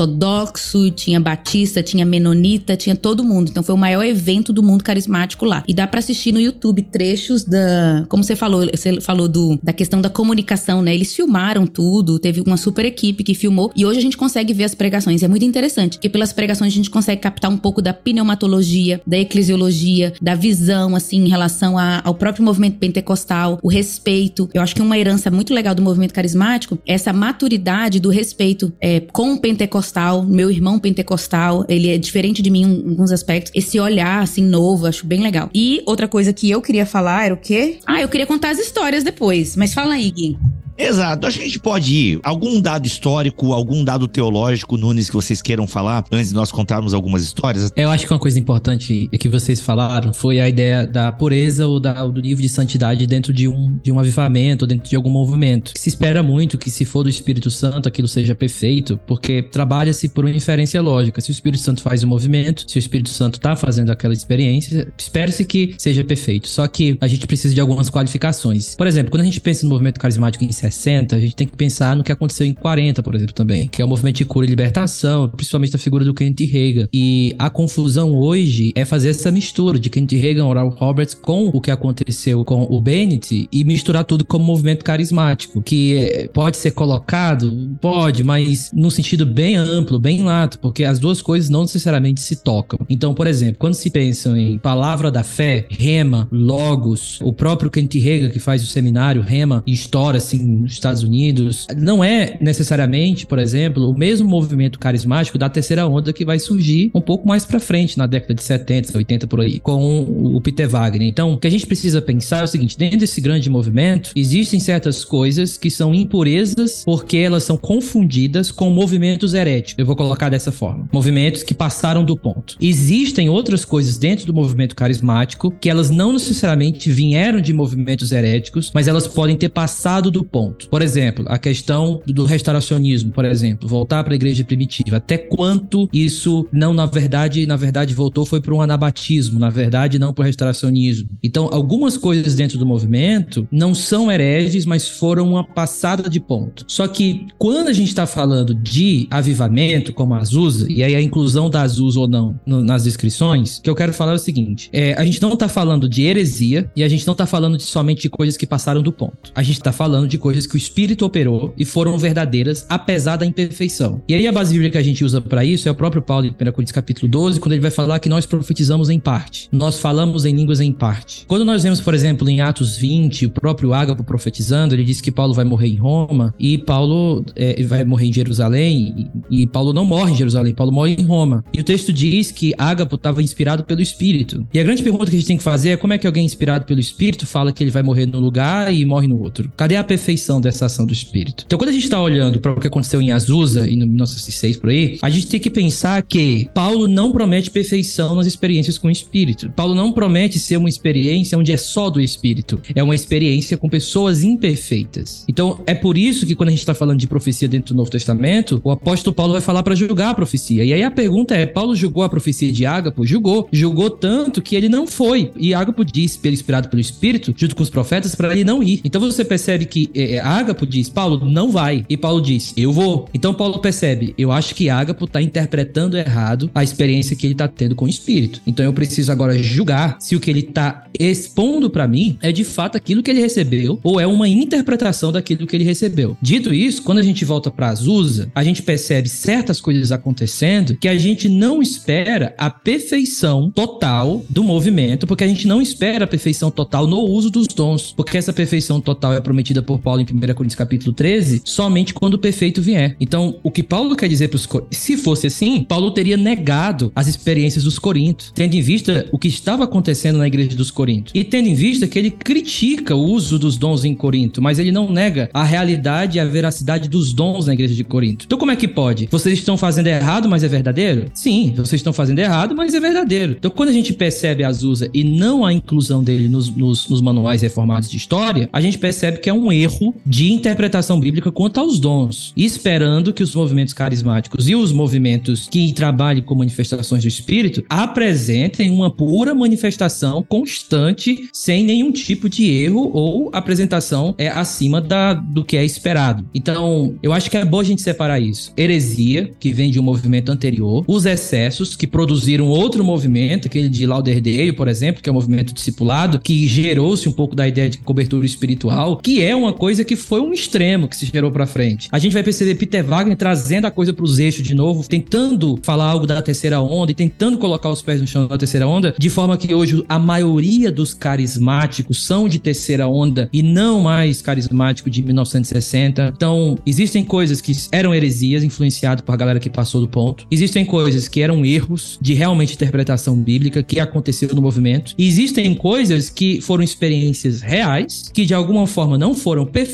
tinha batista, tinha menonita, tinha todo mundo. Então foi o maior evento do mundo carismático lá. E dá para assistir no YouTube trechos da. Como você falou, você falou do, da questão da comunicação, né? Eles filmaram tudo, teve uma super equipe que filmou. E hoje a gente consegue ver as pregações. É muito interessante, porque pelas pregações a gente consegue captar um pouco da pneumatologia, da eclesiologia, da visão, assim, em relação a, ao próprio movimento pentecostal, o respeito. Eu acho que uma herança muito legal do movimento carismático é essa maturidade do respeito é, com o pentecostal, meu irmão pentecostal, ele é diferente de mim em alguns aspectos. Esse olhar, assim, novo, acho bem legal. E outra coisa que eu queria falar era o quê? Ah, eu queria contar as histórias depois. Mas fala aí, Gui. Exato. Acho que a gente pode ir. Algum dado histórico, algum dado teológico, Nunes, que vocês queiram falar antes de nós contarmos algumas histórias? Eu acho que uma coisa importante que vocês falaram foi a ideia da pureza ou da, do nível de santidade dentro de um, de um avivamento, dentro de algum movimento. Se espera muito que, se for do Espírito Santo, aquilo seja perfeito, porque trabalha-se por uma inferência lógica. Se o Espírito Santo faz o um movimento, se o Espírito Santo está fazendo aquela experiência, espera-se que seja perfeito. Só que a gente precisa de algumas qualificações. Por exemplo, quando a gente pensa no movimento carismático em 60, a gente tem que pensar no que aconteceu em 40, por exemplo, também, que é o movimento de cura e libertação, principalmente a figura do Kenneth Reagan. E a confusão hoje é fazer essa mistura de Kenneth Reagan, Oral Roberts com o que aconteceu com o Bennett e misturar tudo como movimento carismático, que eh, pode ser colocado, pode, mas num sentido bem amplo, bem lato, porque as duas coisas não necessariamente se tocam. Então, por exemplo, quando se pensa em palavra da fé, rema, logos, o próprio Kenneth Reagan que faz o seminário rema e história assim nos Estados Unidos, não é necessariamente, por exemplo, o mesmo movimento carismático da terceira onda que vai surgir um pouco mais para frente, na década de 70, 80 por aí, com o Peter Wagner. Então, o que a gente precisa pensar é o seguinte: dentro desse grande movimento, existem certas coisas que são impurezas porque elas são confundidas com movimentos heréticos. Eu vou colocar dessa forma: movimentos que passaram do ponto. Existem outras coisas dentro do movimento carismático que elas não necessariamente vieram de movimentos heréticos, mas elas podem ter passado do ponto. Por exemplo, a questão do restauracionismo, por exemplo, voltar para a igreja primitiva. Até quanto isso não, na verdade, na verdade voltou foi para um anabatismo, na verdade não para o restauracionismo. Então, algumas coisas dentro do movimento não são hereges, mas foram uma passada de ponto. Só que quando a gente está falando de avivamento, como a Azusa, e aí a inclusão da Azusa ou não no, nas descrições, que eu quero falar é o seguinte: é, a gente não está falando de heresia e a gente não está falando de, somente de coisas que passaram do ponto. A gente está falando de coisas que o Espírito operou e foram verdadeiras, apesar da imperfeição. E aí a base bíblica que a gente usa para isso é o próprio Paulo em 1 Coríntios capítulo 12, quando ele vai falar que nós profetizamos em parte. Nós falamos em línguas em parte. Quando nós vemos, por exemplo, em Atos 20, o próprio Ágapo profetizando, ele diz que Paulo vai morrer em Roma e Paulo é, vai morrer em Jerusalém e, e Paulo não morre em Jerusalém, Paulo morre em Roma. E o texto diz que Ágapo estava inspirado pelo Espírito. E a grande pergunta que a gente tem que fazer é como é que alguém inspirado pelo Espírito fala que ele vai morrer num lugar e morre no outro? Cadê a perfeição? Perfeição dessa ação do Espírito. Então, quando a gente está olhando para o que aconteceu em Azusa e no 1906 por aí, a gente tem que pensar que Paulo não promete perfeição nas experiências com o Espírito. Paulo não promete ser uma experiência onde é só do Espírito. É uma experiência com pessoas imperfeitas. Então, é por isso que quando a gente está falando de profecia dentro do Novo Testamento, o apóstolo Paulo vai falar para julgar a profecia. E aí a pergunta é: Paulo julgou a profecia de Ágapo? Julgou. Julgou tanto que ele não foi. E Ágapo disse, inspirado pelo Espírito, junto com os profetas, para ele não ir. Então você percebe que é, Ágapo diz: Paulo, não vai. E Paulo diz: Eu vou. Então Paulo percebe: Eu acho que Ágapo está interpretando errado a experiência que ele está tendo com o Espírito. Então eu preciso agora julgar se o que ele está expondo para mim é de fato aquilo que ele recebeu ou é uma interpretação daquilo que ele recebeu. Dito isso, quando a gente volta para Azusa, a gente percebe certas coisas acontecendo que a gente não espera a perfeição total do movimento, porque a gente não espera a perfeição total no uso dos dons, porque essa perfeição total é prometida por Paulo em 1 Coríntios capítulo 13, somente quando o perfeito vier. Então, o que Paulo quer dizer para os se fosse assim, Paulo teria negado as experiências dos Coríntios, tendo em vista o que estava acontecendo na igreja dos Coríntios. E tendo em vista que ele critica o uso dos dons em Corinto, mas ele não nega a realidade e a veracidade dos dons na igreja de Corinto. Então como é que pode? Vocês estão fazendo errado, mas é verdadeiro? Sim, vocês estão fazendo errado, mas é verdadeiro. Então quando a gente percebe Azusa e não a inclusão dele nos, nos, nos manuais reformados de história, a gente percebe que é um erro de interpretação bíblica quanto aos dons, esperando que os movimentos carismáticos e os movimentos que trabalhem com manifestações do Espírito apresentem uma pura manifestação constante, sem nenhum tipo de erro ou apresentação é acima da, do que é esperado. Então, eu acho que é bom a gente separar isso. Heresia, que vem de um movimento anterior, os excessos, que produziram outro movimento, aquele de Lauderdale, por exemplo, que é o um movimento discipulado, que gerou-se um pouco da ideia de cobertura espiritual, que é uma coisa que foi um extremo que se gerou para frente. A gente vai perceber Peter Wagner trazendo a coisa para os eixos de novo, tentando falar algo da terceira onda e tentando colocar os pés no chão da terceira onda, de forma que hoje a maioria dos carismáticos são de terceira onda e não mais carismático de 1960. Então, existem coisas que eram heresias, influenciado por a galera que passou do ponto. Existem coisas que eram erros de realmente interpretação bíblica que aconteceu no movimento. Existem coisas que foram experiências reais, que de alguma forma não foram perfeitas,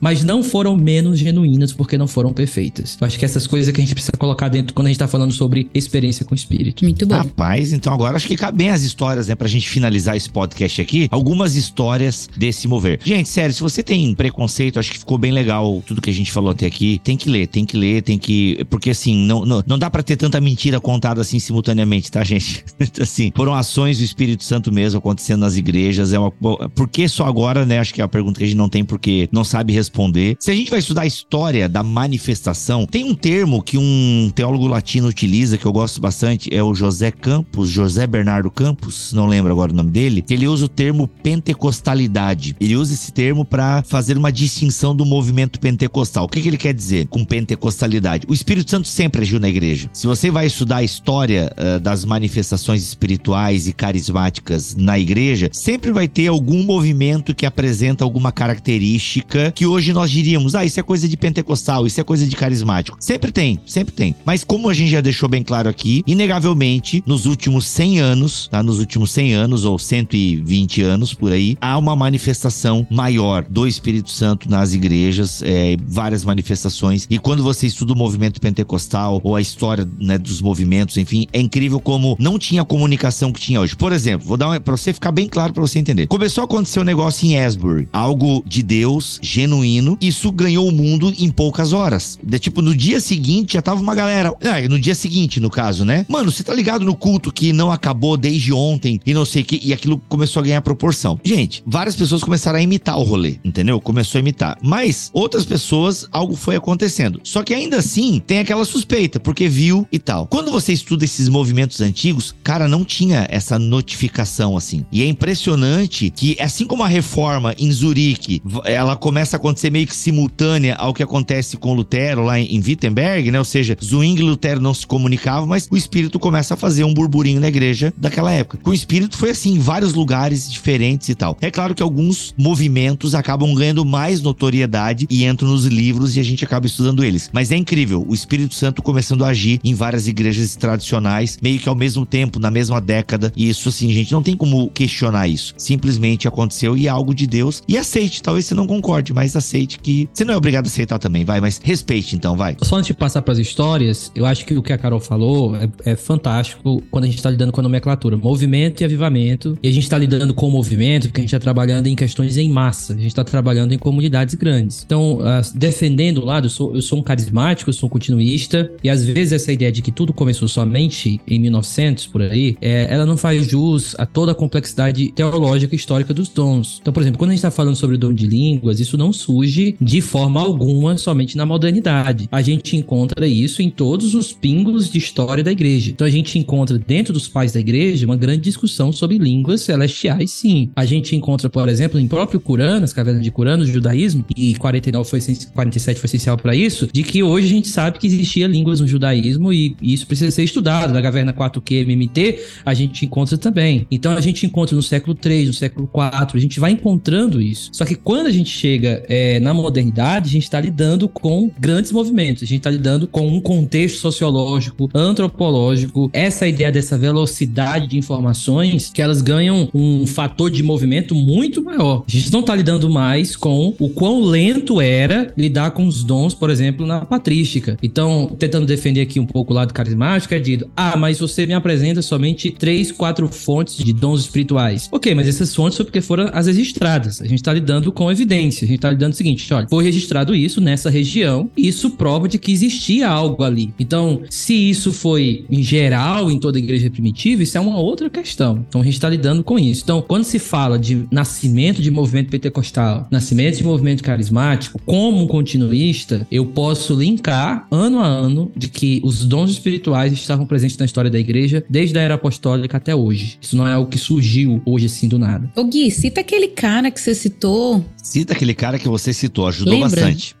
mas não foram menos genuínas porque não foram perfeitas. Eu acho que essas coisas que a gente precisa colocar dentro quando a gente tá falando sobre experiência com o espírito. Muito bom. Rapaz, então agora acho que cabe bem as histórias, né, pra gente finalizar esse podcast aqui. Algumas histórias desse mover. Gente, sério, se você tem preconceito, acho que ficou bem legal tudo que a gente falou até aqui. Tem que ler, tem que ler, tem que. Porque assim, não, não, não dá para ter tanta mentira contada assim simultaneamente, tá, gente? assim, foram ações do Espírito Santo mesmo acontecendo nas igrejas. É uma. Por que só agora, né? Acho que é a pergunta que a gente não tem porque não sabe responder. Se a gente vai estudar a história da manifestação, tem um termo que um teólogo latino utiliza que eu gosto bastante, é o José Campos, José Bernardo Campos, não lembro agora o nome dele, que ele usa o termo pentecostalidade. Ele usa esse termo para fazer uma distinção do movimento pentecostal. O que, que ele quer dizer com pentecostalidade? O Espírito Santo sempre agiu na igreja. Se você vai estudar a história uh, das manifestações espirituais e carismáticas na igreja, sempre vai ter algum movimento que apresenta alguma característica que hoje nós diríamos, ah, isso é coisa de pentecostal, isso é coisa de carismático. Sempre tem, sempre tem. Mas como a gente já deixou bem claro aqui, inegavelmente, nos últimos 100 anos, tá? Nos últimos 100 anos ou 120 anos por aí, há uma manifestação maior do Espírito Santo nas igrejas, é, várias manifestações. E quando você estuda o movimento pentecostal ou a história né, dos movimentos, enfim, é incrível como não tinha a comunicação que tinha hoje. Por exemplo, vou dar uma, pra você ficar bem claro para você entender. Começou a acontecer um negócio em Asbury, algo de Deus, genuíno. Isso ganhou o mundo em poucas horas. De, tipo, no dia seguinte já tava uma galera. Ah, no dia seguinte, no caso, né? Mano, você tá ligado no culto que não acabou desde ontem e não sei o que, e aquilo começou a ganhar proporção. Gente, várias pessoas começaram a imitar o rolê, entendeu? Começou a imitar. Mas outras pessoas, algo foi acontecendo. Só que ainda assim, tem aquela suspeita, porque viu e tal. Quando você estuda esses movimentos antigos, cara, não tinha essa notificação assim. E é impressionante que, assim como a reforma em Zurique, ela começa a acontecer meio que simultânea ao que acontece com Lutero lá em Wittenberg, né? Ou seja, Zwingli e Lutero não se comunicavam, mas o espírito começa a fazer um burburinho na igreja daquela época. Com o espírito foi assim, em vários lugares diferentes e tal. É claro que alguns movimentos acabam ganhando mais notoriedade e entram nos livros e a gente acaba estudando eles. Mas é incrível, o Espírito Santo começando a agir em várias igrejas tradicionais, meio que ao mesmo tempo, na mesma década. E isso, assim, gente, não tem como questionar isso. Simplesmente aconteceu e é algo de Deus. E aceite, talvez você não concorde, mas aceite que. Você não é obrigado a aceitar também, vai, mas respeite então, vai. Só antes de passar para as histórias, eu acho que o que a Carol falou é, é fantástico quando a gente está lidando com a nomenclatura. Movimento e avivamento. E a gente está lidando com o movimento porque a gente está trabalhando em questões em massa. A gente está trabalhando em comunidades grandes. Então, uh, defendendo o lado, eu sou, eu sou um carismático, eu sou um continuista. E às vezes essa ideia de que tudo começou somente em 1900, por aí, é, ela não faz jus a toda a complexidade teológica e histórica dos dons. Então, por exemplo, quando a gente está falando sobre o dom de línguas, isso não surge de forma alguma somente na modernidade. A gente encontra isso em todos os pingos de história da igreja. Então, a gente encontra dentro dos pais da igreja uma grande discussão sobre línguas celestiais, sim. A gente encontra, por exemplo, em próprio Curã, nas cavernas de Curã, no judaísmo, e 49 foi, 47 foi essencial para isso, de que hoje a gente sabe que existia línguas no judaísmo e isso precisa ser estudado. Na caverna 4Q MMT, a gente encontra também. Então, a gente encontra no século 3, no século 4, a gente vai encontrando isso. Só que quando a gente chega é, na modernidade, a gente está lidando com grandes movimentos, a gente está lidando com um contexto sociológico, antropológico, essa ideia dessa velocidade de informações que elas ganham um fator de movimento muito maior. A gente não está lidando mais com o quão lento era lidar com os dons, por exemplo, na patrística. Então, tentando defender aqui um pouco o lado carismático, é dito: ah, mas você me apresenta somente três, quatro fontes de dons espirituais. Ok, mas essas fontes foi porque foram as registradas. A gente está lidando com evidência. A gente está lidando o seguinte: olha, foi registrado isso nessa região, e isso prova de que existia algo ali. Então, se isso foi em geral em toda a igreja primitiva, isso é uma outra questão. Então, a gente está lidando com isso. Então, quando se fala de nascimento de movimento pentecostal, nascimento de movimento carismático, como um continuista, eu posso linkar ano a ano de que os dons espirituais estavam presentes na história da igreja desde a era apostólica até hoje. Isso não é algo que surgiu hoje assim do nada. Ô Gui, cita aquele cara que você citou. Cita aquele cara que você citou, ajudou Lembra? bastante.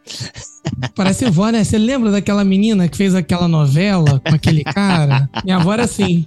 Parece vó, né? Você lembra daquela menina que fez aquela novela com aquele cara? Minha avó era assim.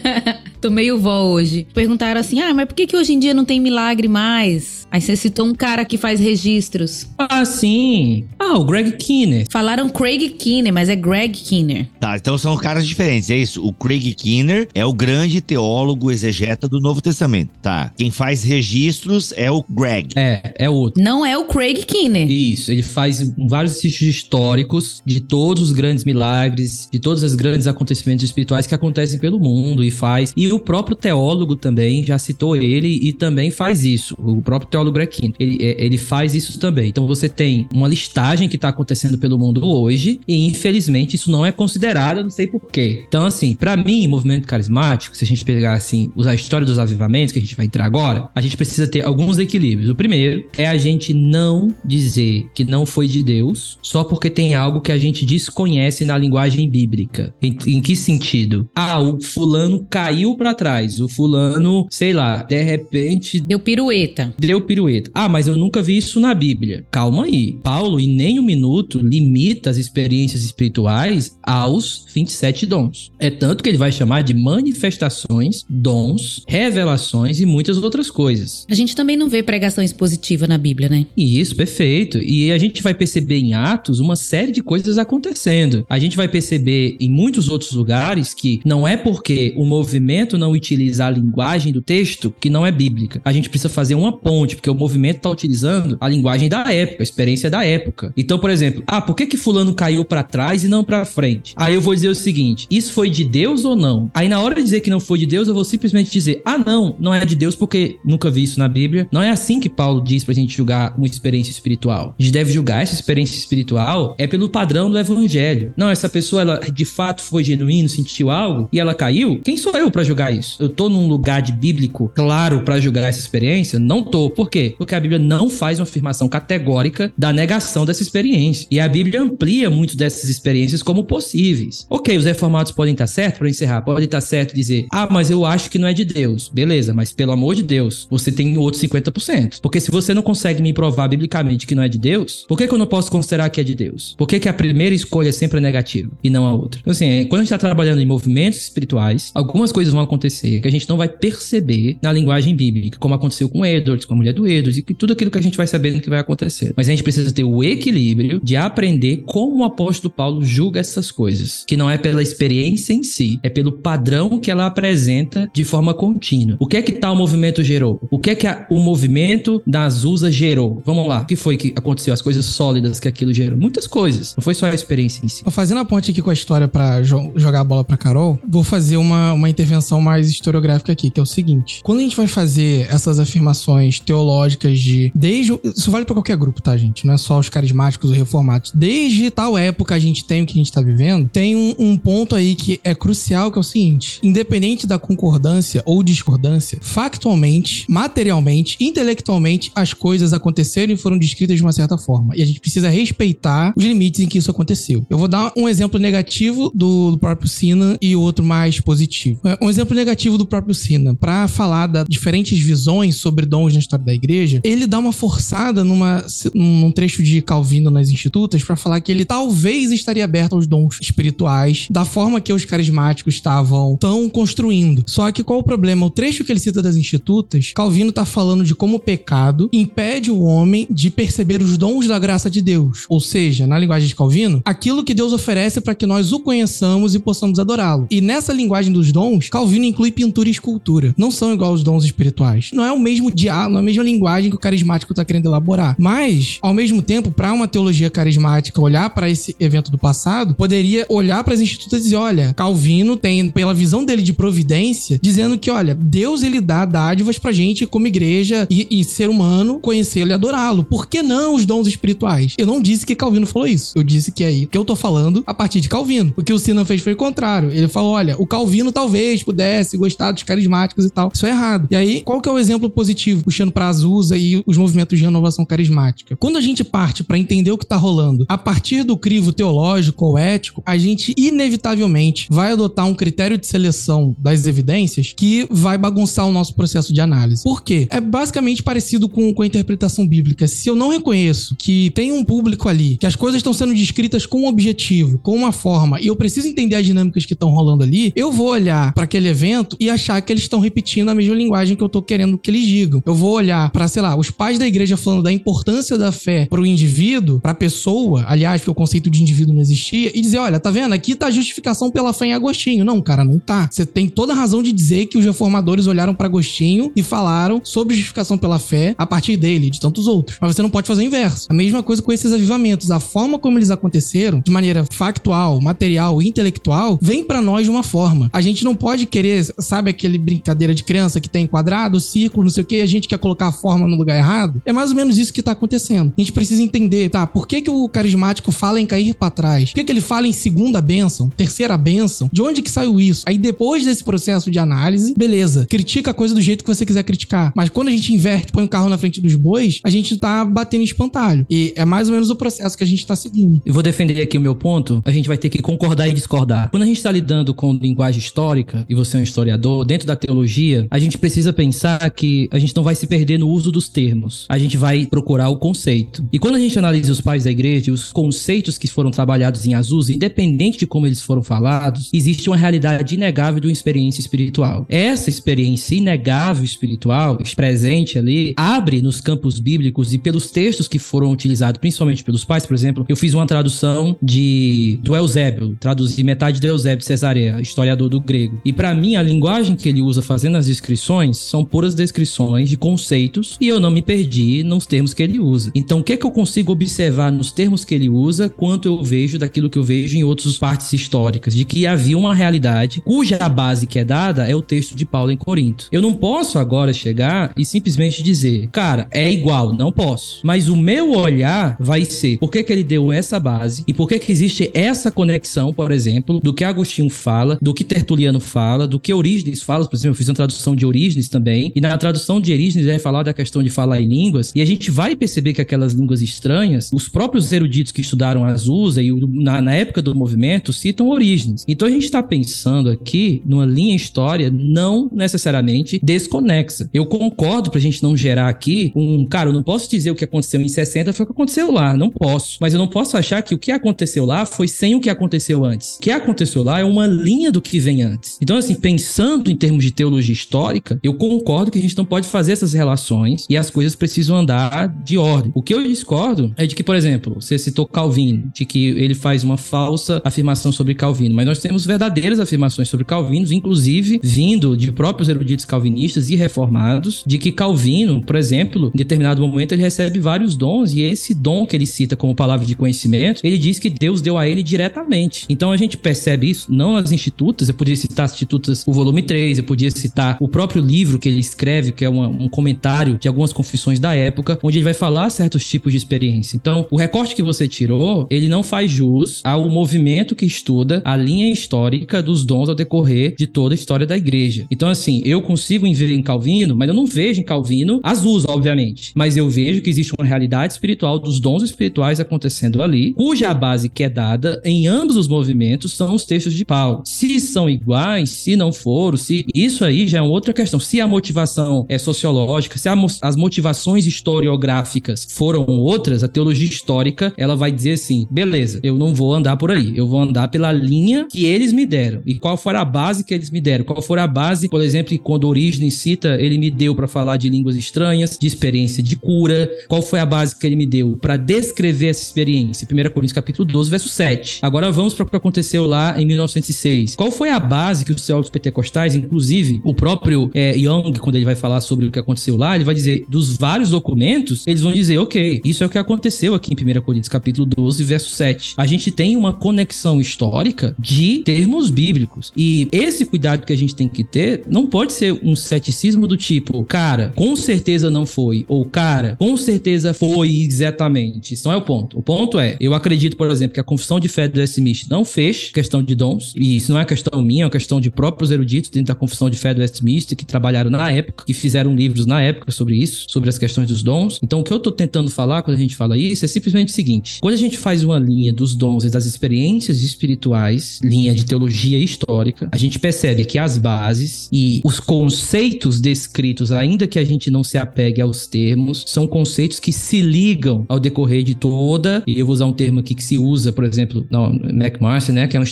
Tô meio vó hoje. Perguntaram assim: ah, mas por que, que hoje em dia não tem milagre mais? Aí você citou um cara que faz registros. Ah, sim. Ah, o Greg Kinner. Falaram Craig Kinner, mas é Greg Kinner. Tá, então são caras diferentes, é isso. O Craig Kinner é o grande teólogo exegeta do Novo Testamento. Tá. Quem faz registros é o Greg. É, é outro. Não é o Craig Kinner. Isso, ele faz vários registros históricos de todos os grandes milagres, de todos os grandes acontecimentos espirituais que acontecem pelo mundo e faz. E o próprio teólogo também já citou ele e também faz isso. O próprio teólogo Grequino, ele, é, ele faz isso também. Então você tem uma listagem que está acontecendo pelo mundo hoje e infelizmente isso não é considerado, não sei porquê. Então assim, para mim, movimento carismático, se a gente pegar assim, usar a história dos avivamentos que a gente vai entrar agora, a gente precisa ter alguns equilíbrios. O primeiro é a gente não dizer que não foi de Deus só porque tem algo que a gente desconhece na linguagem bíblica. Em, em que sentido? Ah, o fulano caiu para trás, o fulano, sei lá, de repente Deu pirueta. deu pirueta. Ah, mas eu nunca vi isso na Bíblia. Calma aí. Paulo, em nem um minuto, limita as experiências espirituais aos 27 dons. É tanto que ele vai chamar de manifestações, dons, revelações e muitas outras coisas. A gente também não vê pregação expositiva na Bíblia, né? Isso, perfeito. E a gente vai perceber em Atos uma série de coisas acontecendo. A gente vai perceber em muitos outros lugares que não é porque o movimento não utiliza a linguagem do texto que não é bíblica. A gente precisa fazer uma ponte, porque o movimento está utilizando a linguagem da época, a experiência da época. Então, por exemplo, ah, por que que fulano caiu para trás e não para frente? Aí eu vou dizer o seguinte: isso foi de Deus ou não? Aí na hora de dizer que não foi de Deus, eu vou simplesmente dizer: "Ah, não, não é de Deus porque nunca vi isso na Bíblia". Não é assim que Paulo diz pra gente julgar uma experiência espiritual. A gente deve julgar essa experiência espiritual é pelo padrão do evangelho. Não, essa pessoa ela de fato foi genuíno, sentiu algo e ela caiu. Quem sou eu para julgar isso? Eu tô num lugar de bíblico claro para julgar essa experiência? Não tô. Por quê? Porque a Bíblia não faz uma afirmação categórica da negação dessa experiência. E a Bíblia amplia muito dessas experiências como possíveis. Ok, os reformados podem estar certo para encerrar, podem estar certo dizer: "Ah, mas eu acho que não é de Deus". Beleza, mas pelo amor de Deus, você tem outros 50%. Porque se você não consegue me provar biblicamente que não é de Deus, por que, que eu não posso considerar que é de Deus? Por que, que a primeira escolha sempre é negativa e não a outra? Então, assim, é, quando a gente está trabalhando em movimentos espirituais, algumas coisas vão acontecer que a gente não vai perceber na linguagem bíblica, como aconteceu com Edwards, com a mulher amoedoeiros e tudo aquilo que a gente vai sabendo que vai acontecer. Mas a gente precisa ter o equilíbrio de aprender como o apóstolo Paulo julga essas coisas, que não é pela experiência em si, é pelo padrão que ela apresenta de forma contínua. O que é que tal movimento gerou? O que é que a, o movimento das USA gerou? Vamos lá, o que foi que aconteceu? As coisas sólidas que aquilo gerou? Muitas coisas. Não foi só a experiência em si. Fazendo a ponte aqui com a história para jo jogar a bola para Carol, vou fazer uma, uma intervenção mais historiográfica aqui, que é o seguinte: quando a gente vai fazer essas afirmações teológicas de desde isso vale para qualquer grupo, tá, gente? Não é só os carismáticos ou reformados. Desde tal época a gente tem o que a gente tá vivendo, tem um, um ponto aí que é crucial, que é o seguinte: independente da concordância ou discordância, factualmente, materialmente, intelectualmente, as coisas aconteceram e foram descritas de uma certa forma. E a gente precisa respeitar os limites em que isso aconteceu. Eu vou dar um exemplo negativo do, do próprio Sina e outro mais positivo. É, um exemplo negativo do próprio Sina, para falar das diferentes visões sobre dons na história da igreja, ele dá uma forçada numa, num trecho de Calvino nas Institutas para falar que ele talvez estaria aberto aos dons espirituais da forma que os carismáticos estavam tão construindo. Só que qual o problema? O trecho que ele cita das Institutas, Calvino tá falando de como o pecado impede o homem de perceber os dons da graça de Deus. Ou seja, na linguagem de Calvino, aquilo que Deus oferece para que nós o conheçamos e possamos adorá-lo. E nessa linguagem dos dons, Calvino inclui pintura e escultura. Não são igual aos dons espirituais. Não é o mesmo diálogo, não é a mesma linguagem que o carismático está querendo elaborar. Mas, ao mesmo tempo, para uma teologia carismática olhar para esse evento do passado, poderia olhar para as institutas e dizer: olha, Calvino tem, pela visão dele de providência, dizendo que, olha, Deus ele dá dádivas pra gente, como igreja e, e ser humano, conhecê-lo e adorá-lo. Por que não os dons espirituais? Eu não disse que Calvino falou isso. Eu disse que é aí que eu tô falando a partir de Calvino. O que o Sinan fez foi o contrário. Ele falou: olha, o Calvino talvez pudesse gostar dos carismáticos e tal. Isso é errado. E aí, qual que é o exemplo positivo, puxando pra Azusa e os movimentos de renovação carismática? Quando a gente parte para entender o que tá rolando a partir do crivo teológico ou ético, a gente inevitavelmente vai adotar um critério de seleção das evidências que vai bagunçar o nosso processo de análise. Por quê? É basicamente parecido com, com a interpretação bíblica. Se eu não reconheço que tem um público ali, que as coisas estão sendo descritas com um objetivo, com uma forma, e eu preciso entender as dinâmicas que estão rolando ali, eu vou olhar para aquele evento e achar que eles estão repetindo a mesma linguagem que eu tô querendo que eles digam. Eu vou olhar para, sei lá, os pais da igreja falando da importância da fé para o indivíduo, para a pessoa, aliás, porque o conceito de indivíduo não existia, e dizer, olha, tá vendo? Aqui tá a justificação pela fé em Agostinho. Não, cara, não tá. Você tem toda a razão de dizer que os reformadores olharam para Agostinho e falaram sobre justificação pela fé a partir dele de tantos outros. Mas você não pode fazer o inverso. A mesma coisa com esses avivamentos. A forma como eles aconteceram, de maneira factual, material intelectual, vem para nós de uma forma. A gente não pode querer, sabe aquele brincadeira de criança que tem quadrado, círculo, não sei o que, a gente quer colocar a forma no lugar errado? É mais ou menos isso que tá acontecendo. A gente precisa entender, tá? Por que, que o carismático fala em cair para trás? Por que, que ele fala em segunda bênção, terceira bênção? De onde que saiu isso? Aí depois desse processo de análise, beleza, critica a coisa do jeito que você quiser criticar. Mas quando a gente inverte, põe o carro na frente dos bois, a gente tá batendo espantalho. E é mais ou menos o processo que a gente tá seguindo. Eu vou defender aqui o meu ponto, a gente vai ter que concordar e discordar. Quando a gente está lidando com linguagem histórica, e você é um historiador, dentro da teologia, a gente precisa pensar que a gente não vai se perder no uso dos termos. A gente vai procurar o conceito. E quando a gente analisa os pais da igreja, os conceitos que foram trabalhados em Azusa, independente de como eles foram falados, existe uma realidade inegável de uma experiência espiritual. Essa experiência inegável espiritual, presente ali, abre nos campos bíblicos e pelos textos que foram utilizados, principalmente pelos pais, por exemplo, eu fiz uma tradução de do Eusébio, traduzi metade do Eusébio Cesareia, historiador do grego. E para mim, a linguagem que ele usa fazendo as descrições são puras descrições de conceitos e eu não me perdi nos termos que ele usa. Então, o que é que eu consigo observar nos termos que ele usa, quanto eu vejo daquilo que eu vejo em outras partes históricas, de que havia uma realidade cuja base que é dada é o texto de Paulo em Corinto. Eu não posso agora chegar e simplesmente dizer, cara, é igual, não posso. Mas o meu olhar vai ser por que, que ele deu essa base e por que, que existe essa conexão, por exemplo, do que Agostinho fala, do que Tertuliano fala, do que Orígenes fala. Por exemplo, eu fiz uma tradução de Orígenes também, e na tradução de Orígenes é falar da questão de falar em línguas, e a gente vai perceber que aquelas línguas estranhas, os próprios eruditos que estudaram as USA e na, na época do movimento citam Orígenes. Então a gente está pensando aqui numa linha história não necessariamente desconexa. Eu concordo pra gente não gerar aqui um, cara, eu não posso dizer o que aconteceu em 60 foi o que aconteceu lá, não posso. Mas eu não posso achar que o que aconteceu lá foi sem o que aconteceu antes. O que aconteceu lá é uma linha do que vem antes. Então, assim, pensando em termos de teologia histórica, eu concordo que a gente não pode fazer essas relações afirmações e as coisas precisam andar de ordem. O que eu discordo é de que, por exemplo, você citou Calvino, de que ele faz uma falsa afirmação sobre Calvino, mas nós temos verdadeiras afirmações sobre Calvino, inclusive vindo de próprios eruditos calvinistas e reformados, de que Calvino, por exemplo, em determinado momento ele recebe vários dons e esse dom que ele cita como palavra de conhecimento, ele diz que Deus deu a ele diretamente. Então a gente percebe isso não nas institutas, eu podia citar as institutas o volume 3, eu podia citar o próprio livro que ele escreve, que é uma, um comentário de algumas confissões da época, onde ele vai falar certos tipos de experiência. Então, o recorte que você tirou, ele não faz jus ao movimento que estuda a linha histórica dos dons ao decorrer de toda a história da igreja. Então, assim, eu consigo ver em Calvino, mas eu não vejo em Calvino luzes, obviamente. Mas eu vejo que existe uma realidade espiritual dos dons espirituais acontecendo ali, cuja base que é dada em ambos os movimentos são os textos de Paulo. Se são iguais, se não foram, se isso aí já é outra questão. Se a motivação é sociológica, se as motivações historiográficas foram outras, a teologia histórica, ela vai dizer assim: beleza, eu não vou andar por aí, eu vou andar pela linha que eles me deram. E qual for a base que eles me deram? Qual for a base, por exemplo, quando Orígenes cita, ele me deu para falar de línguas estranhas, de experiência de cura. Qual foi a base que ele me deu para descrever essa experiência? 1 Coríntios capítulo 12, verso 7. Agora vamos para o que aconteceu lá em 1906. Qual foi a base que os teólogos pentecostais, inclusive o próprio é, Young, quando ele vai falar sobre o que aconteceu lá, ele vai dizer, dos vários documentos, eles vão dizer, ok, isso é o que aconteceu aqui em 1 Coríntios capítulo 12, verso 7. A gente tem uma conexão histórica de termos bíblicos. E esse cuidado que a gente tem que ter não pode ser um ceticismo do tipo, cara, com certeza não foi, ou cara, com certeza foi exatamente. Isso não é o ponto. O ponto é, eu acredito, por exemplo, que a confissão de fé do. Smith não fez questão de dons, e isso não é questão minha, é uma questão de próprios eruditos dentro da confissão de fé do Westminster que trabalharam na época, que fizeram livros na época sobre isso, sobre as questões dos dons. Então, o que eu tô tentando falar quando a gente fala isso é simplesmente o seguinte: quando a gente faz uma linha dos dons e das experiências espirituais, linha de teologia histórica, a gente percebe que as bases e os conceitos descritos, ainda que a gente não se apegue aos termos, são conceitos que se ligam ao decorrer de toda, e eu vou usar um termo aqui que se usa, por exemplo, no McMaster, né, que é uma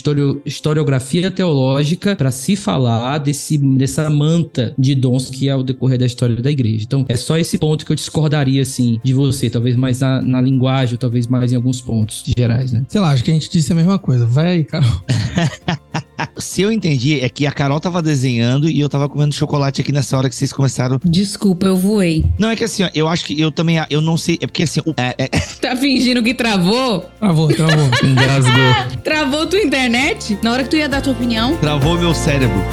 historiografia teológica para se falar desse, dessa manta de dons que é o decorrer da história da igreja. Então, é só esse ponto que eu discordaria, assim, de você, talvez mais na, na linguagem, talvez mais em alguns pontos gerais, né? Sei lá, acho que a gente disse a mesma coisa. Vai aí, Carol. Se eu entendi, é que a Carol tava desenhando e eu tava comendo chocolate aqui nessa hora que vocês começaram. Desculpa, eu voei. Não, é que assim, ó, eu acho que eu também, eu não sei, é porque assim, o- é- é- Tá fingindo que travou? Travou, travou. Engasgou. Travou tua internet? Na hora que tu ia dar tua opinião? travou meu cérebro.